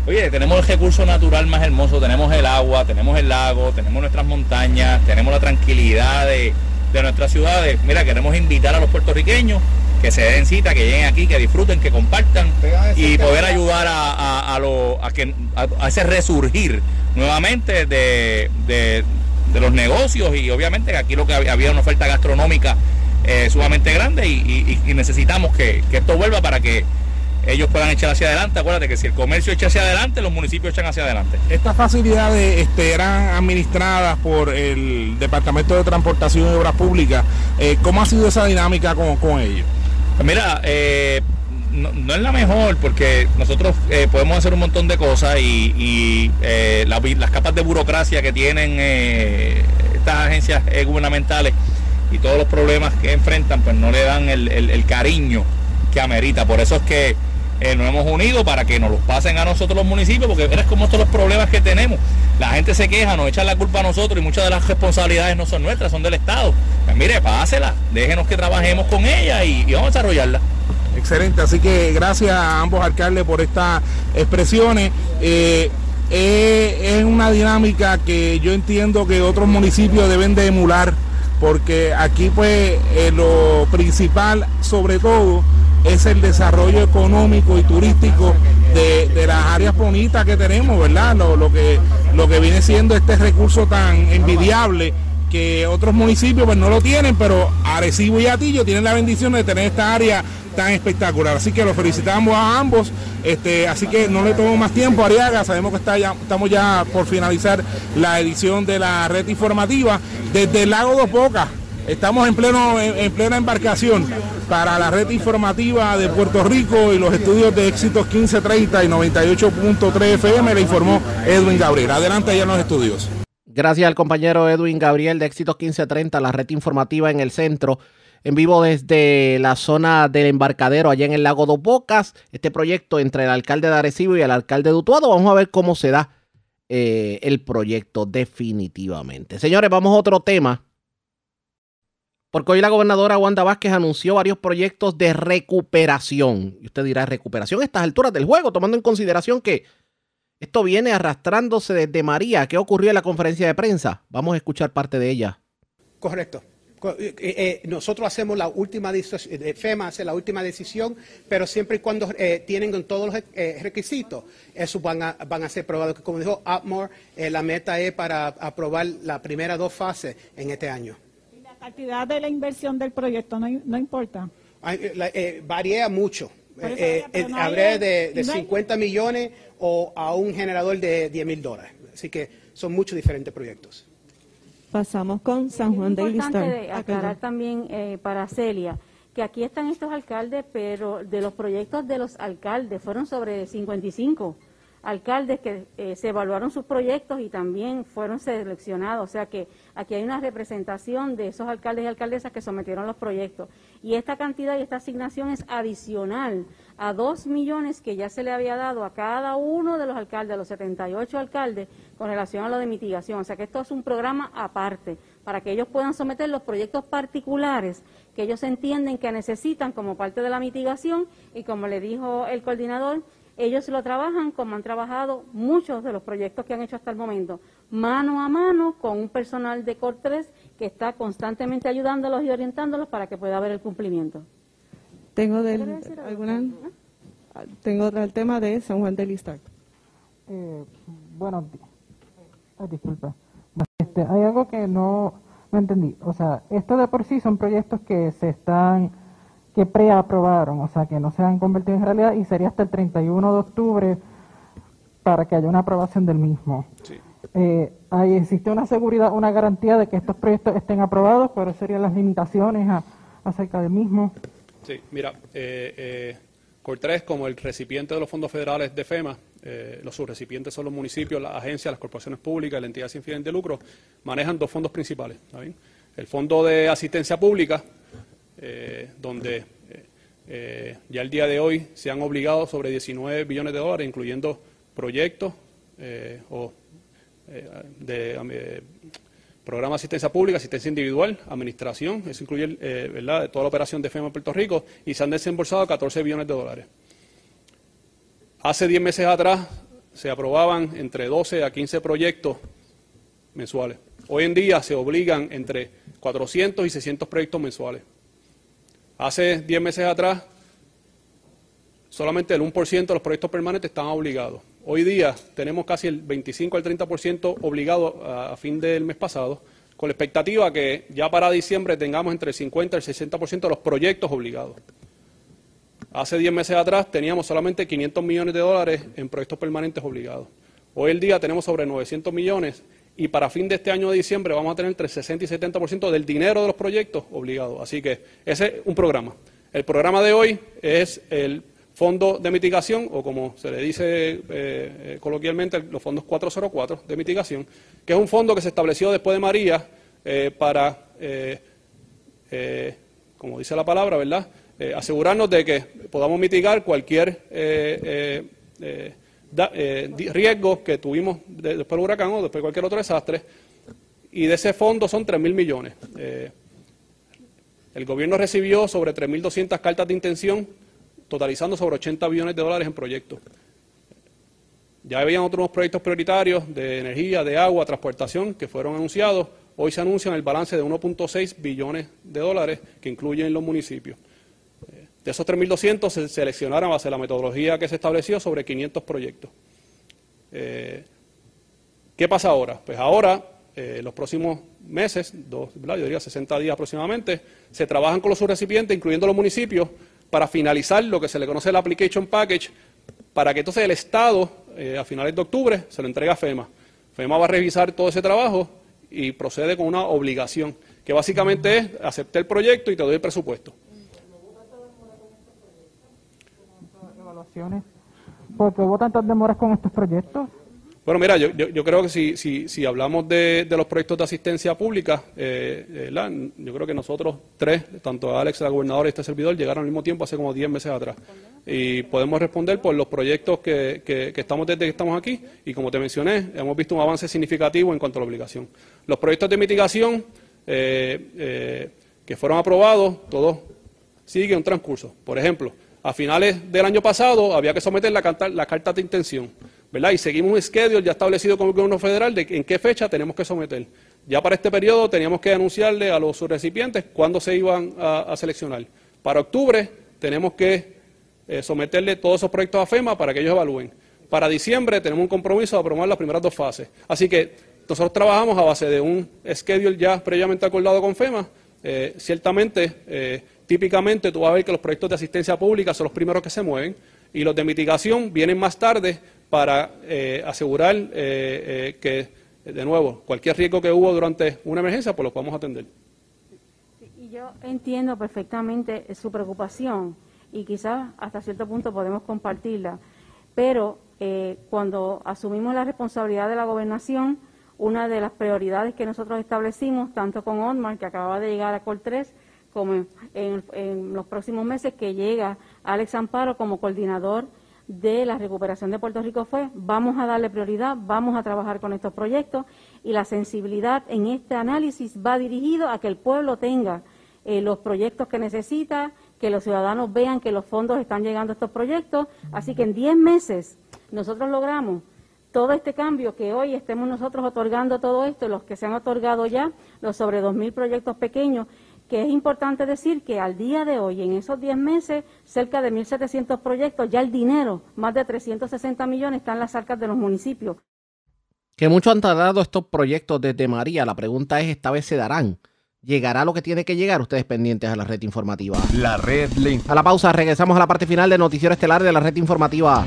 Oye, tenemos el recurso natural más hermoso, tenemos el agua, tenemos el lago, tenemos nuestras montañas, tenemos la tranquilidad de, de nuestras ciudades. Mira, queremos invitar a los puertorriqueños que se den cita, que lleguen aquí, que disfruten, que compartan y poder ayudar a, a- a lo- a que, a, ese resurgir nuevamente de, de- de los negocios y obviamente aquí lo que había, había una oferta gastronómica eh, sumamente grande y, y- y necesitamos que, que esto vuelva para que ellos puedan echar hacia adelante. Acuérdate que si el comercio echa hacia adelante, los municipios echan hacia adelante. Estas facilidades este, eran administradas por el Departamento de Transportación y Obras Públicas. Eh, ¿Cómo ha sido esa dinámica con, con ellos? Mira, eh, no, es la mejor porque nosotros eh, podemos hacer un montón de cosas y, eh, la- las capas de burocracia que tienen eh, estas agencias gubernamentales y todos los problemas que enfrentan, pues no le dan el, cariño que amerita. Por eso es que nos hemos unido para que nos los pasen a nosotros los municipios, porque eres como estos los problemas que tenemos. La gente se queja, nos echan la culpa a nosotros y muchas de las responsabilidades no son nuestras, son del Estado. Pues mire, pásela, déjenos que trabajemos con ella y vamos a desarrollarla. Excelente, así que gracias a ambos alcaldes por estas expresiones. Eh, eh, es una dinámica que yo entiendo que otros municipios deben de emular, porque aquí pues eh, lo principal sobre todo es el desarrollo económico y turístico de, de las áreas bonitas que tenemos, ¿verdad? Lo, lo que, lo que viene siendo este recurso tan envidiable que otros municipios pues no lo tienen, pero Arecibo y Atillo tienen la bendición de tener esta área tan espectacular. Así que los felicitamos a ambos. Este, así que no le tomo más tiempo, Ariaga. Sabemos que ya, estamos ya por finalizar la edición de la red informativa desde el lago Dos Bocas. Estamos en pleno en, en plena embarcación para la red informativa de Puerto Rico y los estudios de éxitos 1530 y 98.3 FM, le informó Edwin Gabriel. Adelante allá en los estudios. Gracias al compañero Edwin Gabriel de Éxitos 1530, la red informativa en el centro, en vivo desde la zona del embarcadero allá en el lago Dos Bocas. Este proyecto entre el alcalde de Arecibo y el alcalde de Utuado. Vamos a ver cómo se da eh, el proyecto definitivamente. Señores, vamos a otro tema. Porque hoy la gobernadora Wanda Vázquez anunció varios proyectos de recuperación. Y usted dirá, recuperación a estas alturas del juego, tomando en consideración que esto viene arrastrándose desde María. ¿Qué ocurrió en la conferencia de prensa? Vamos a escuchar parte de ella. Correcto. Co- eh, eh, nosotros hacemos la última decisión, eh, FEMA hace la última decisión, pero siempre y cuando eh, tienen todos los eh, requisitos, esos van a, van a ser probados. Como dijo Atmore, eh, la meta es para aprobar las primeras dos fases en este año. La cantidad de la inversión del proyecto no, no importa. Eh, la- eh, varía mucho. Eh, eh, no de, de no hay- 50 millones o a un generador de 10 mil dólares. Así que son muchos diferentes proyectos. Pasamos con San Juan Daily importante Star. de Ah, aclarar también eh, para Celia que aquí están estos alcaldes, pero de los proyectos de los alcaldes fueron sobre 55. alcaldes que eh, se evaluaron sus proyectos y también fueron seleccionados. O sea que aquí hay una representación de esos alcaldes y alcaldesas que sometieron los proyectos. Y esta cantidad y esta asignación es adicional a dos millones que ya se le había dado a cada uno de los alcaldes, a los 78 alcaldes, con relación a lo de mitigación. O sea que esto es un programa aparte para que ellos puedan someter los proyectos particulares que ellos entienden que necesitan como parte de la mitigación y como le dijo el coordinador, ellos lo trabajan como han trabajado muchos de los proyectos que han hecho hasta el momento, mano a mano con un personal de COR3 que está constantemente ayudándolos y orientándolos para que pueda haber el cumplimiento. Tengo del, alguna, tengo el tema de San Juan del Istar. Eh, bueno, ah, disculpa. Este, hay algo que no, no entendí. O sea, esto de por sí son proyectos que se están que preaprobaron, o sea, que no se han convertido en realidad y sería hasta el 31 de octubre para que haya una aprobación del mismo. Sí. Eh, ahí existe una seguridad, una garantía de que estos proyectos estén aprobados, pero serían las limitaciones a, acerca del mismo. Sí, mira, eh, eh, Cortés, como el recipiente de los fondos federales de FEMA, eh, los subrecipientes son los municipios, las agencias, las corporaciones públicas, la entidad sin fines de lucro, manejan dos fondos principales. El Fondo de Asistencia Pública, eh, donde eh, eh, ya el día de hoy se han obligado sobre 19 billones de dólares, incluyendo proyectos eh, o de programa de asistencia pública, asistencia individual, administración, eso incluye ¿verdad? toda la operación de FEMA en Puerto Rico, y se han desembolsado 14 billones de dólares. Hace 10 meses atrás se aprobaban entre 12 a 15 proyectos mensuales. Hoy en día se obligan entre 400 y 600 proyectos mensuales. Hace 10 meses atrás, solamente el 1% de los proyectos permanentes estaban obligados. Hoy día tenemos casi el 25 al 30% obligado a, fin del mes pasado, con la expectativa que ya para diciembre tengamos entre el 50 y el 60% de los proyectos obligados. Hace 10 meses atrás teníamos solamente 500 millones de dólares en proyectos permanentes obligados. Hoy el día tenemos sobre 900 millones y para fin de este año de diciembre vamos a tener entre 60 y 70% del dinero de los proyectos obligados. Así que ese es un programa. El programa de hoy es el Fondo de Mitigación, o como se le dice eh, eh, coloquialmente, los fondos 404 de mitigación, que es un fondo que se estableció después de María eh, para, eh, eh, como dice la palabra, ¿verdad? Eh, asegurarnos de que podamos mitigar cualquier eh, eh, riesgo que tuvimos de- después del huracán o después de cualquier otro desastre. Y de ese fondo son 3 mil millones. El gobierno recibió sobre 3.200 cartas de intención, totalizando sobre 80 billones de dólares en proyectos. Ya habían otros proyectos prioritarios de energía, de agua, transportación que fueron anunciados. Hoy se anuncian el balance de 1.6 billones de dólares que incluyen los municipios. De esos 3.200 se seleccionaron base de la metodología que se estableció sobre 500 proyectos. Eh, ¿Qué pasa ahora? Pues ahora, eh, los próximos meses, dos, yo diría 60 días aproximadamente, se trabajan con los subrecipientes, incluyendo los municipios, para finalizar lo que se le conoce el application package, para que entonces el Estado, eh, a finales de octubre, se lo entregue a FEMA. FEMA va a revisar todo ese trabajo y procede con una obligación, que básicamente es aceptar el proyecto y te doy el presupuesto. ¿Por qué hubo tantas demoras con estos proyectos? Bueno, mira, yo, creo que si, si, si hablamos de, de los proyectos de asistencia pública, eh, eh, yo creo que nosotros tres, tanto Alex, la gobernadora y este servidor, llegaron al mismo tiempo hace como 10 meses atrás. Y podemos responder por los proyectos que, que, que estamos desde que estamos aquí. Y como te mencioné, hemos visto un avance significativo en cuanto a la obligación. Los proyectos de mitigación eh, que fueron aprobados, todos siguen un transcurso. Por ejemplo, a finales del año pasado había que someter la carta, de intención, ¿verdad? Y seguimos un schedule ya establecido con el gobierno federal de en qué fecha tenemos que someter. Ya para este periodo teníamos que anunciarle a los recipientes cuándo se iban a, a seleccionar. Para octubre tenemos que eh, someterle todos esos proyectos a FEMA para que ellos evalúen. Para diciembre tenemos un compromiso de aprobar las primeras dos fases. Así que nosotros trabajamos a base de un schedule ya previamente acordado con FEMA. Eh, ciertamente, eh, típicamente tú vas a ver que los proyectos de asistencia pública son los primeros que se mueven y los de mitigación vienen más tarde para eh, asegurar eh, eh, que, de nuevo, cualquier riesgo que hubo durante una emergencia, pues lo podemos atender. Y yo entiendo perfectamente su preocupación y quizás hasta cierto punto podemos compartirla. pero eh, cuando asumimos la responsabilidad de la gobernación, una de las prioridades que nosotros establecimos, tanto con Otmar, que acababa de llegar a Col 3, como en, los próximos meses que llega Alex Amparo como coordinador de la recuperación de Puerto Rico fue, vamos a darle prioridad, vamos a trabajar con estos proyectos y la sensibilidad en este análisis va dirigido a que el pueblo tenga eh, los proyectos que necesita, que los ciudadanos vean que los fondos están llegando a estos proyectos. Así que en 10 meses nosotros logramos todo este cambio que hoy estemos nosotros otorgando todo esto, los que se han otorgado ya, los sobre 2.000 proyectos pequeños, que es importante decir que al día de hoy, en esos 10 meses, cerca de 1.700 proyectos, ya el dinero, más de 360 millones, está en las arcas de los municipios. Que mucho han tardado estos proyectos desde María. La pregunta es, ¿esta vez se darán? ¿Llegará lo que tiene que llegar? Ustedes pendientes a la red informativa. La red le A la pausa, regresamos a la parte final del noticiero estelar de la red informativa.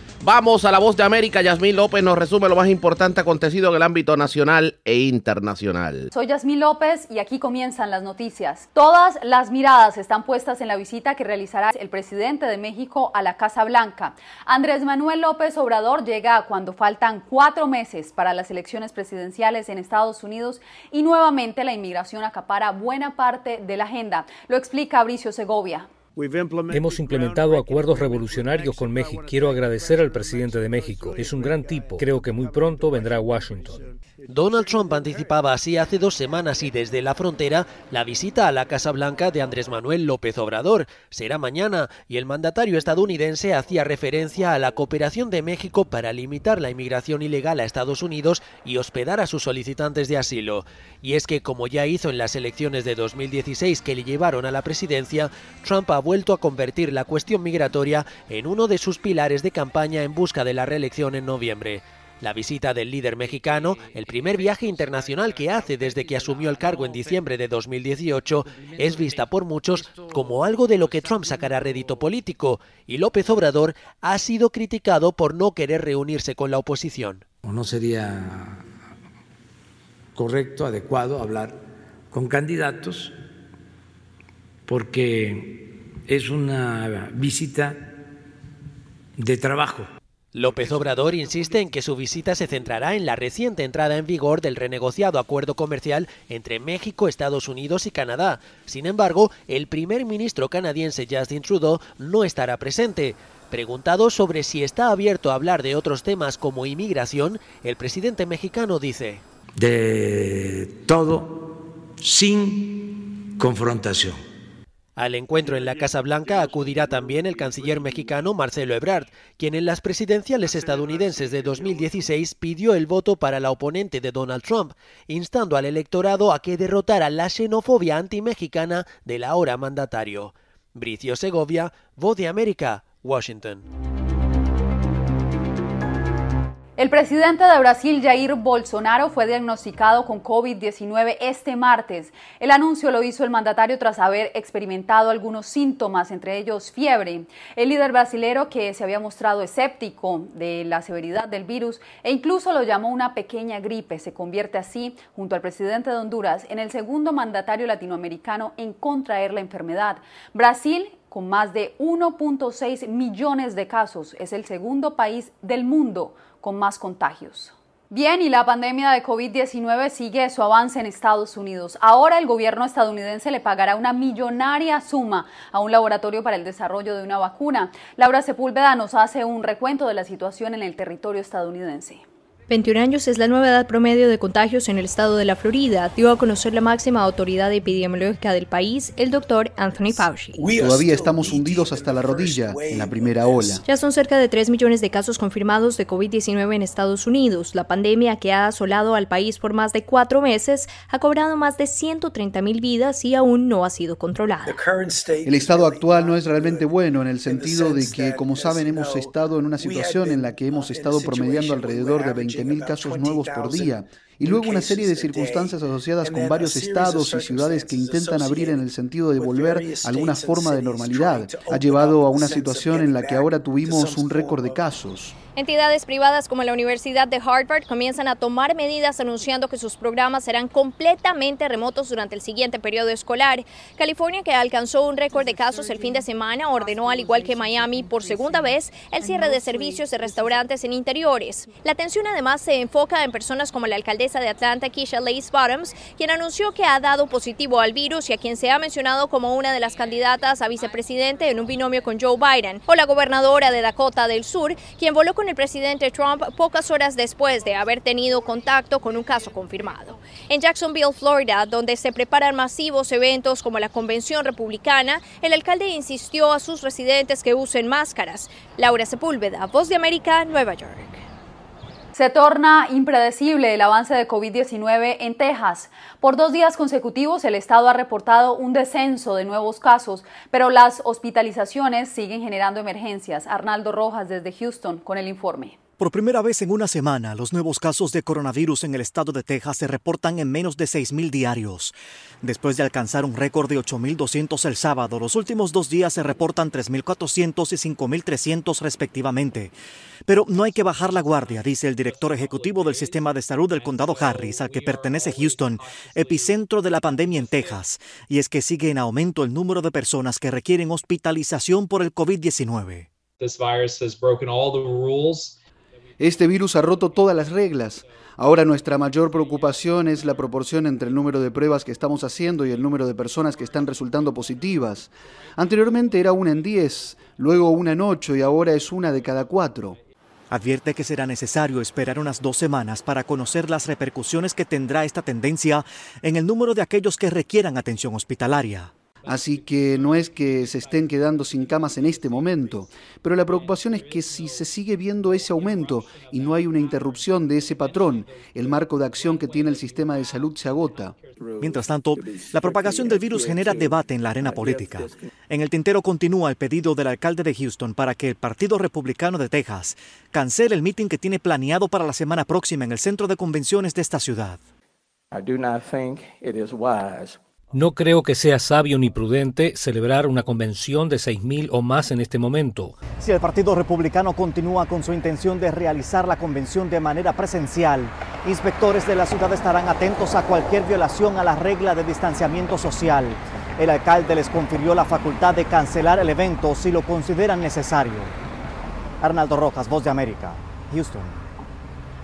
Vamos a la voz de América. Yasmín López nos resume lo más importante acontecido en el ámbito nacional e internacional. Soy Yasmín López y aquí comienzan las noticias. Todas las miradas están puestas en la visita que realizará el presidente de México a la Casa Blanca. Andrés Manuel López Obrador llega cuando faltan cuatro meses para las elecciones presidenciales en Estados Unidos y nuevamente la inmigración acapara buena parte de la agenda. Lo explica Abricio Segovia. Hemos implementado acuerdos revolucionarios con México. Quiero agradecer al presidente de México. Es un gran tipo. Creo que muy pronto vendrá a Washington. Donald Trump anticipaba así hace dos semanas y desde la frontera la visita a la Casa Blanca de Andrés Manuel López Obrador. Será mañana y el mandatario estadounidense hacía referencia a la cooperación de México para limitar la inmigración ilegal a Estados Unidos y hospedar a sus solicitantes de asilo. Y es que, como ya hizo en las elecciones de 2016 que le llevaron a la presidencia, Trump ha vuelto a convertir la cuestión migratoria en uno de sus pilares de campaña en busca de la reelección en noviembre. La visita del líder mexicano, el primer viaje internacional que hace desde que asumió el cargo en diciembre de 2018, es vista por muchos como algo de lo que Trump sacará rédito político, y López Obrador ha sido criticado por no querer reunirse con la oposición. No sería correcto, adecuado hablar con candidatos porque es una visita de trabajo. López Obrador insiste en que su visita se centrará en la reciente entrada en vigor del renegociado acuerdo comercial entre México, Estados Unidos y Canadá. Sin embargo, el primer ministro canadiense Justin Trudeau no estará presente. Preguntado sobre si está abierto a hablar de otros temas como inmigración, el presidente mexicano dice: De todo sin confrontación. Al encuentro en la Casa Blanca acudirá también el canciller mexicano Marcelo Ebrard, quien en las presidenciales estadounidenses de 2016 pidió el voto para la oponente de Donald Trump, instando al electorado a que derrotara la xenofobia antimexicana del ahora mandatario. Bricio Segovia, Voz de América, Washington. El presidente de Brasil, Jair Bolsonaro, fue diagnosticado con COVID-19 este martes. El anuncio lo hizo el mandatario tras haber experimentado algunos síntomas, entre ellos fiebre. El líder brasilero, que se había mostrado escéptico de la severidad del virus e incluso lo llamó una pequeña gripe, se convierte así, junto al presidente de Honduras, en el segundo mandatario latinoamericano en contraer la enfermedad. Brasil con más de 1.6 millones de casos, es el segundo país del mundo con más contagios. Bien, y la pandemia de COVID-19 sigue su avance en Estados Unidos. Ahora el gobierno estadounidense le pagará una millonaria suma a un laboratorio para el desarrollo de una vacuna. Laura Sepúlveda nos hace un recuento de la situación en el territorio estadounidense. 21 años es la nueva edad promedio de contagios en el estado de la Florida, dio a conocer la máxima autoridad epidemiológica del país, el doctor Anthony Fauci. Todavía estamos hundidos hasta la rodilla en la primera ola. Ya son cerca de 3 millones de casos confirmados de COVID-19 en Estados Unidos. La pandemia que ha asolado al país por más de cuatro meses ha cobrado más de 130 mil vidas y aún no ha sido controlada. El estado actual no es realmente bueno en el sentido de que, como saben, hemos estado en una situación en la que hemos estado promediando alrededor de 20 mil casos nuevos por día, y luego una serie de circunstancias asociadas con varios estados y ciudades que intentan abrir en el sentido de volver a alguna forma de normalidad, ha llevado a una situación en la que ahora tuvimos un récord de casos. Entidades privadas como la Universidad de Harvard comienzan a tomar medidas anunciando que sus programas serán completamente remotos durante el siguiente periodo escolar. California, que alcanzó un récord de casos el fin de semana, ordenó, al igual que Miami, por segunda vez el cierre de servicios de restaurantes en interiores. La atención además se enfoca en personas como la alcaldesa de Atlanta, Keisha Lace Bottoms, quien anunció que ha dado positivo al virus y a quien se ha mencionado como una de las candidatas a vicepresidente en un binomio con Joe Biden, o la gobernadora de Dakota del Sur, quien voló con el presidente Trump pocas horas después de haber tenido contacto con un caso confirmado. En Jacksonville, Florida, donde se preparan masivos eventos como la Convención Republicana, el alcalde insistió a sus residentes que usen máscaras. Laura Sepúlveda, Voz de América, Nueva York. Se torna impredecible el avance de COVID-19 en Texas. Por dos días consecutivos el Estado ha reportado un descenso de nuevos casos, pero las hospitalizaciones siguen generando emergencias. Arnaldo Rojas desde Houston con el informe. Por primera vez en una semana, los nuevos casos de coronavirus en el estado de Texas se reportan en menos de 6.000 diarios. Después de alcanzar un récord de 8.200 el sábado, los últimos dos días se reportan 3.400 y 5.300 respectivamente. Pero no hay que bajar la guardia, dice el director ejecutivo del sistema de salud del condado Harris, al que pertenece Houston, epicentro de la pandemia en Texas. Y es que sigue en aumento el número de personas que requieren hospitalización por el COVID-19. Este virus ha roto todas las reglas. Ahora nuestra mayor preocupación es la proporción entre el número de pruebas que estamos haciendo y el número de personas que están resultando positivas. Anteriormente era una en 10, luego una en 8 y ahora es una de cada cuatro. Advierte que será necesario esperar unas dos semanas para conocer las repercusiones que tendrá esta tendencia en el número de aquellos que requieran atención hospitalaria. Así que no es que se estén quedando sin camas en este momento, pero la preocupación es que si se sigue viendo ese aumento y no hay una interrupción de ese patrón, el marco de acción que tiene el sistema de salud se agota. Mientras tanto, la propagación del virus genera debate en la arena política. En el tintero continúa el pedido del alcalde de Houston para que el Partido Republicano de Texas cancele el mitin que tiene planeado para la semana próxima en el centro de convenciones de esta ciudad. No creo que sea sabio ni prudente celebrar una convención de 6.000 o más en este momento. Si el Partido Republicano continúa con su intención de realizar la convención de manera presencial, inspectores de la ciudad estarán atentos a cualquier violación a la regla de distanciamiento social. El alcalde les confirió la facultad de cancelar el evento si lo consideran necesario. Arnaldo Rojas, Voz de América, Houston.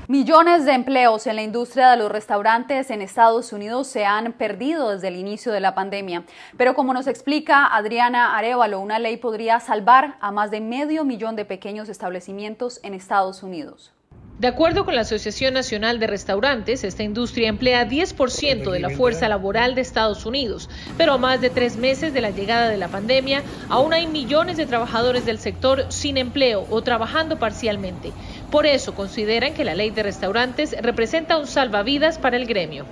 Millones de empleos en la industria de los restaurantes en Estados Unidos se han perdido desde el inicio de la pandemia. Pero como nos explica Adriana Arevalo, una ley podría salvar a más de medio millón de pequeños establecimientos en Estados Unidos. De acuerdo con la Asociación Nacional de Restaurantes, esta industria emplea 10% de la fuerza laboral de Estados Unidos, pero a más de tres meses de la llegada de la pandemia, aún hay millones de trabajadores del sector sin empleo o trabajando parcialmente. Por eso consideran que la ley de restaurantes representa un salvavidas para el gremio.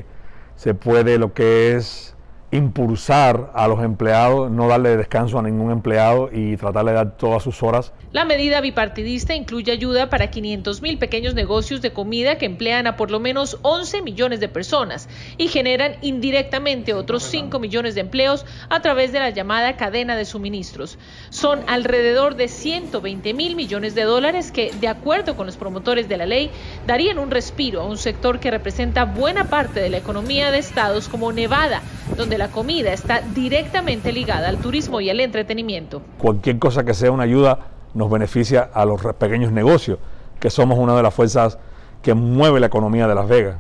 Se puede lo que es impulsar a los empleados, no darle descanso a ningún empleado y tratar de dar todas sus horas. La medida bipartidista incluye ayuda para 500 mil pequeños negocios de comida que emplean a por lo menos 11 millones de personas y generan indirectamente otros 5 millones de empleos a través de la llamada cadena de suministros. Son alrededor de 120 mil millones de dólares que, de acuerdo con los promotores de la ley, darían un respiro a un sector que representa buena parte de la economía de estados como Nevada, donde la comida está directamente ligada al turismo y al entretenimiento. Cualquier cosa que sea una ayuda nos beneficia a los pequeños negocios, que somos una de las fuerzas que mueve la economía de Las Vegas.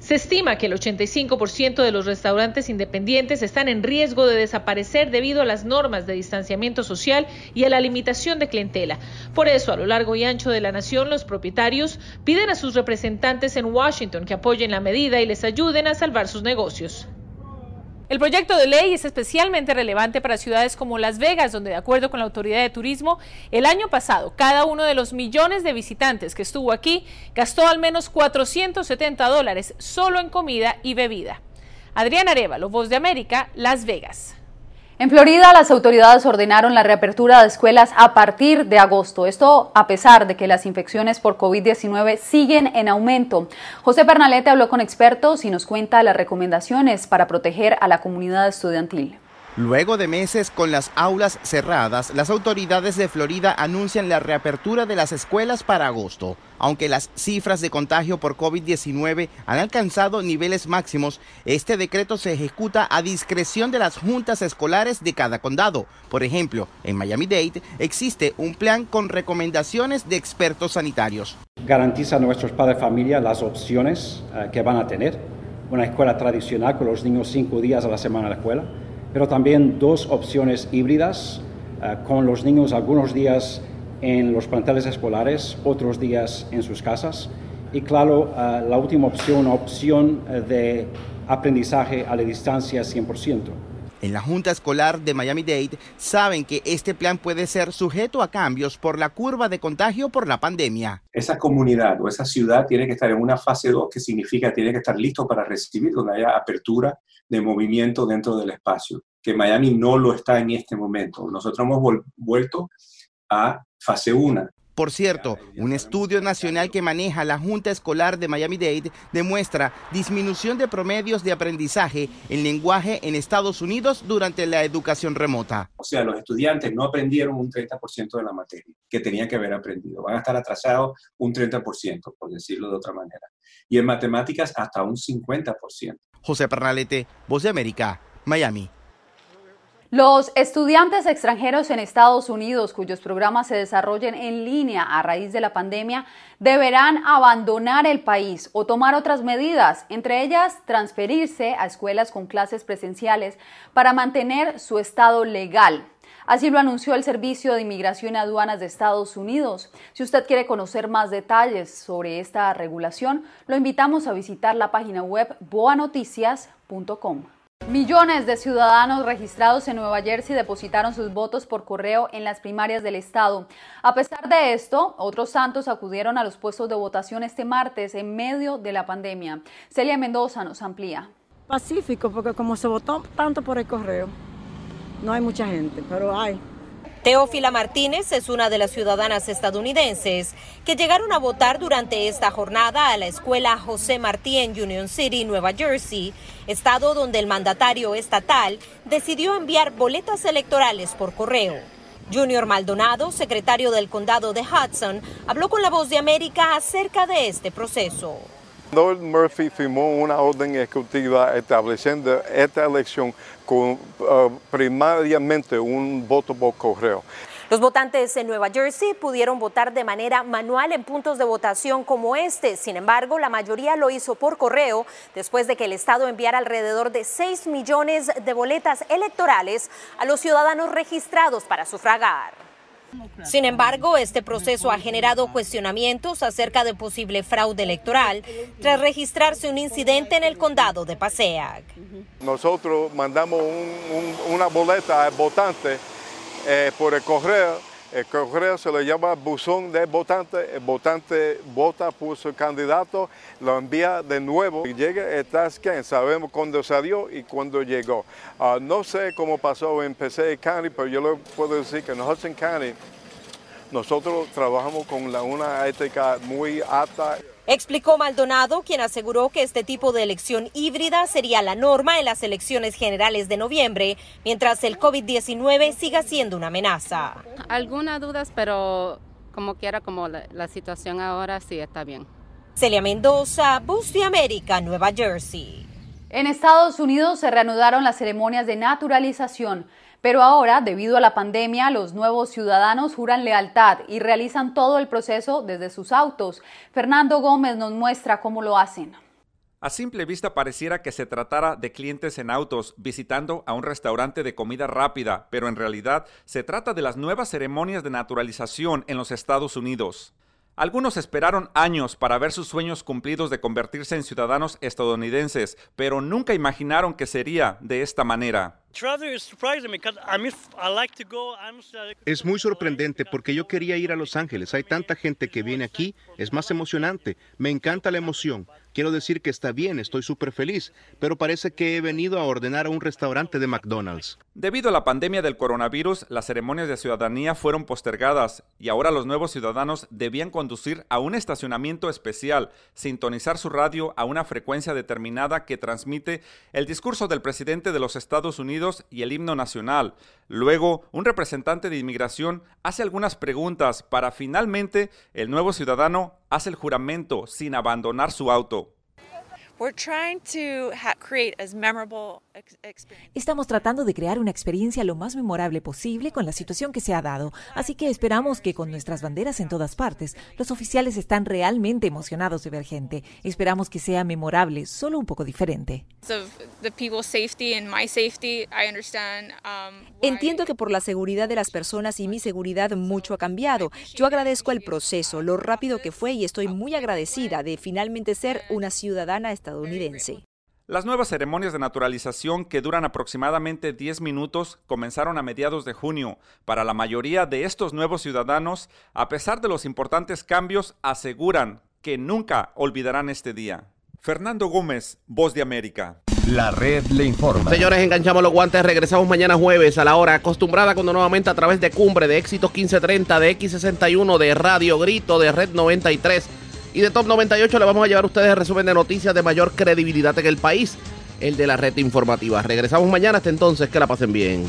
Se estima que el 85% de los restaurantes independientes están en riesgo de desaparecer debido a las normas de distanciamiento social y a la limitación de clientela. Por eso, a lo largo y ancho de la nación, los propietarios piden a sus representantes en Washington que apoyen la medida y les ayuden a salvar sus negocios. El proyecto de ley es especialmente relevante para ciudades como Las Vegas, donde de acuerdo con la Autoridad de Turismo, el año pasado cada uno de los millones de visitantes que estuvo aquí gastó al menos 470 dólares solo en comida y bebida. Adriana Arevalo, Voz de América, Las Vegas. En Florida, las autoridades ordenaron la reapertura de escuelas a partir de agosto. Esto a pesar de que las infecciones por COVID-19 siguen en aumento. José Pernalete habló con expertos y nos cuenta las recomendaciones para proteger a la comunidad estudiantil. Luego de meses con las aulas cerradas, las autoridades de Florida anuncian la reapertura de las escuelas para agosto. Aunque las cifras de contagio por COVID-19 han alcanzado niveles máximos, este decreto se ejecuta a discreción de las juntas escolares de cada condado. Por ejemplo, en Miami-Dade existe un plan con recomendaciones de expertos sanitarios. Garantiza a nuestros padres de familia las opciones uh, que van a tener. Una escuela tradicional con los niños cinco días a la semana a la escuela pero también dos opciones híbridas uh, con los niños algunos días en los planteles escolares, otros días en sus casas. Y claro, uh, la última opción, opción de aprendizaje a la distancia 100%. En la Junta Escolar de Miami-Dade saben que este plan puede ser sujeto a cambios por la curva de contagio por la pandemia. Esa comunidad o esa ciudad tiene que estar en una fase 2, que significa tiene que estar listo para recibir donde haya apertura de movimiento dentro del espacio, que Miami no lo está en este momento. Nosotros hemos vuelto a fase 1. Por cierto, un estudio nacional que maneja la Junta Escolar de Miami-Dade demuestra disminución de promedios de aprendizaje en lenguaje en Estados Unidos durante la educación remota. O sea, los estudiantes no aprendieron un 30% de la materia que tenían que haber aprendido. Van a estar atrasados un 30%, por decirlo de otra manera. Y en matemáticas hasta un 50%. José Pernalete, Voz de América, Miami. Los estudiantes extranjeros en Estados Unidos cuyos programas se desarrollen en línea a raíz de la pandemia deberán abandonar el país o tomar otras medidas, entre ellas transferirse a escuelas con clases presenciales para mantener su estado legal. Así lo anunció el Servicio de Inmigración y Aduanas de Estados Unidos. Si usted quiere conocer más detalles sobre esta regulación, lo invitamos a visitar la página web boanoticias.com. Millones de ciudadanos registrados en Nueva Jersey depositaron sus votos por correo en las primarias del estado. A pesar de esto, otros santos acudieron a los puestos de votación este martes en medio de la pandemia. Celia Mendoza nos amplía. Pacífico, porque como se votó tanto por el correo, no hay mucha gente, pero hay. Teófila Martínez es una de las ciudadanas estadounidenses que llegaron a votar durante esta jornada a la escuela José Martí en Union City, Nueva Jersey, estado donde el mandatario estatal decidió enviar boletas electorales por correo. Junior Maldonado, secretario del condado de Hudson, habló con la voz de América acerca de este proceso. Lord Murphy firmó una orden ejecutiva estableciendo esta elección con uh, primariamente un voto por correo. Los votantes en Nueva Jersey pudieron votar de manera manual en puntos de votación como este. Sin embargo, la mayoría lo hizo por correo después de que el Estado enviara alrededor de 6 millones de boletas electorales a los ciudadanos registrados para sufragar. Sin embargo, este proceso ha generado cuestionamientos acerca de posible fraude electoral tras registrarse un incidente en el condado de Passaic. Nosotros mandamos una boleta al votante eh, por el correo. El correo se le llama buzón de votante. El votante vota por su candidato, lo envía de nuevo y llega, está scan. Sabemos cuándo salió y cuándo llegó. Ah, no sé cómo pasó en Passaic County, pero yo le puedo decir que en Hudson County nosotros trabajamos con la, una ética muy alta. Explicó Maldonado, quien aseguró que este tipo de elección híbrida sería la norma en las elecciones generales de noviembre, mientras el COVID-19 siga siendo una amenaza. Algunas dudas, pero como quiera, como la, la situación ahora sí está bien. Celia Mendoza, Bus de América, Nueva Jersey. En Estados Unidos se reanudaron las ceremonias de naturalización. Pero ahora, debido a la pandemia, los nuevos ciudadanos juran lealtad y realizan todo el proceso desde sus autos. Fernando Gómez nos muestra cómo lo hacen. A simple vista pareciera que se tratara de clientes en autos visitando a un restaurante de comida rápida, pero en realidad se trata de las nuevas ceremonias de naturalización en los Estados Unidos. Algunos esperaron años para ver sus sueños cumplidos de convertirse en ciudadanos estadounidenses, pero nunca imaginaron que sería de esta manera. Es muy sorprendente porque yo quería ir a Los Ángeles. Hay tanta gente que viene aquí, es más emocionante. Me encanta la emoción. Quiero decir que está bien, estoy súper feliz, pero parece que he venido a ordenar a un restaurante de McDonald's. Debido a la pandemia del coronavirus, las ceremonias de ciudadanía fueron postergadas y ahora los nuevos ciudadanos debían conducir a un estacionamiento especial, sintonizar su radio a una frecuencia determinada que transmite el discurso del presidente de los Estados Unidos Y el himno nacional. Luego, un representante de inmigración hace algunas preguntas para finalmente el nuevo ciudadano hace el juramento sin abandonar su auto. Estamos tratando de crear una experiencia lo más memorable posible con la situación que se ha dado, así que esperamos que con nuestras banderas en todas partes, los oficiales están realmente emocionados de ver gente. Esperamos que sea memorable, solo un poco diferente. Entiendo que por la seguridad de las personas y mi seguridad mucho ha cambiado. Yo agradezco el proceso, lo rápido que fue y estoy muy agradecida de finalmente ser una ciudadana estadounidense estadounidense. Las nuevas ceremonias de naturalización, que duran aproximadamente 10 minutos, comenzaron a mediados de junio. Para la mayoría de estos nuevos ciudadanos, a pesar de los importantes cambios, aseguran que nunca olvidarán este día. Fernando Gómez, Voz de América. La red le informa. Señores, enganchamos los guantes. Regresamos mañana jueves a la hora acostumbrada cuando nuevamente a través de Cumbre, de Éxitos 1530, de X61, de Radio Grito, de Red 93 y de Top 98 le vamos a llevar a ustedes el resumen de noticias de mayor credibilidad en el país, el de la red informativa. Regresamos mañana, hasta entonces, que la pasen bien.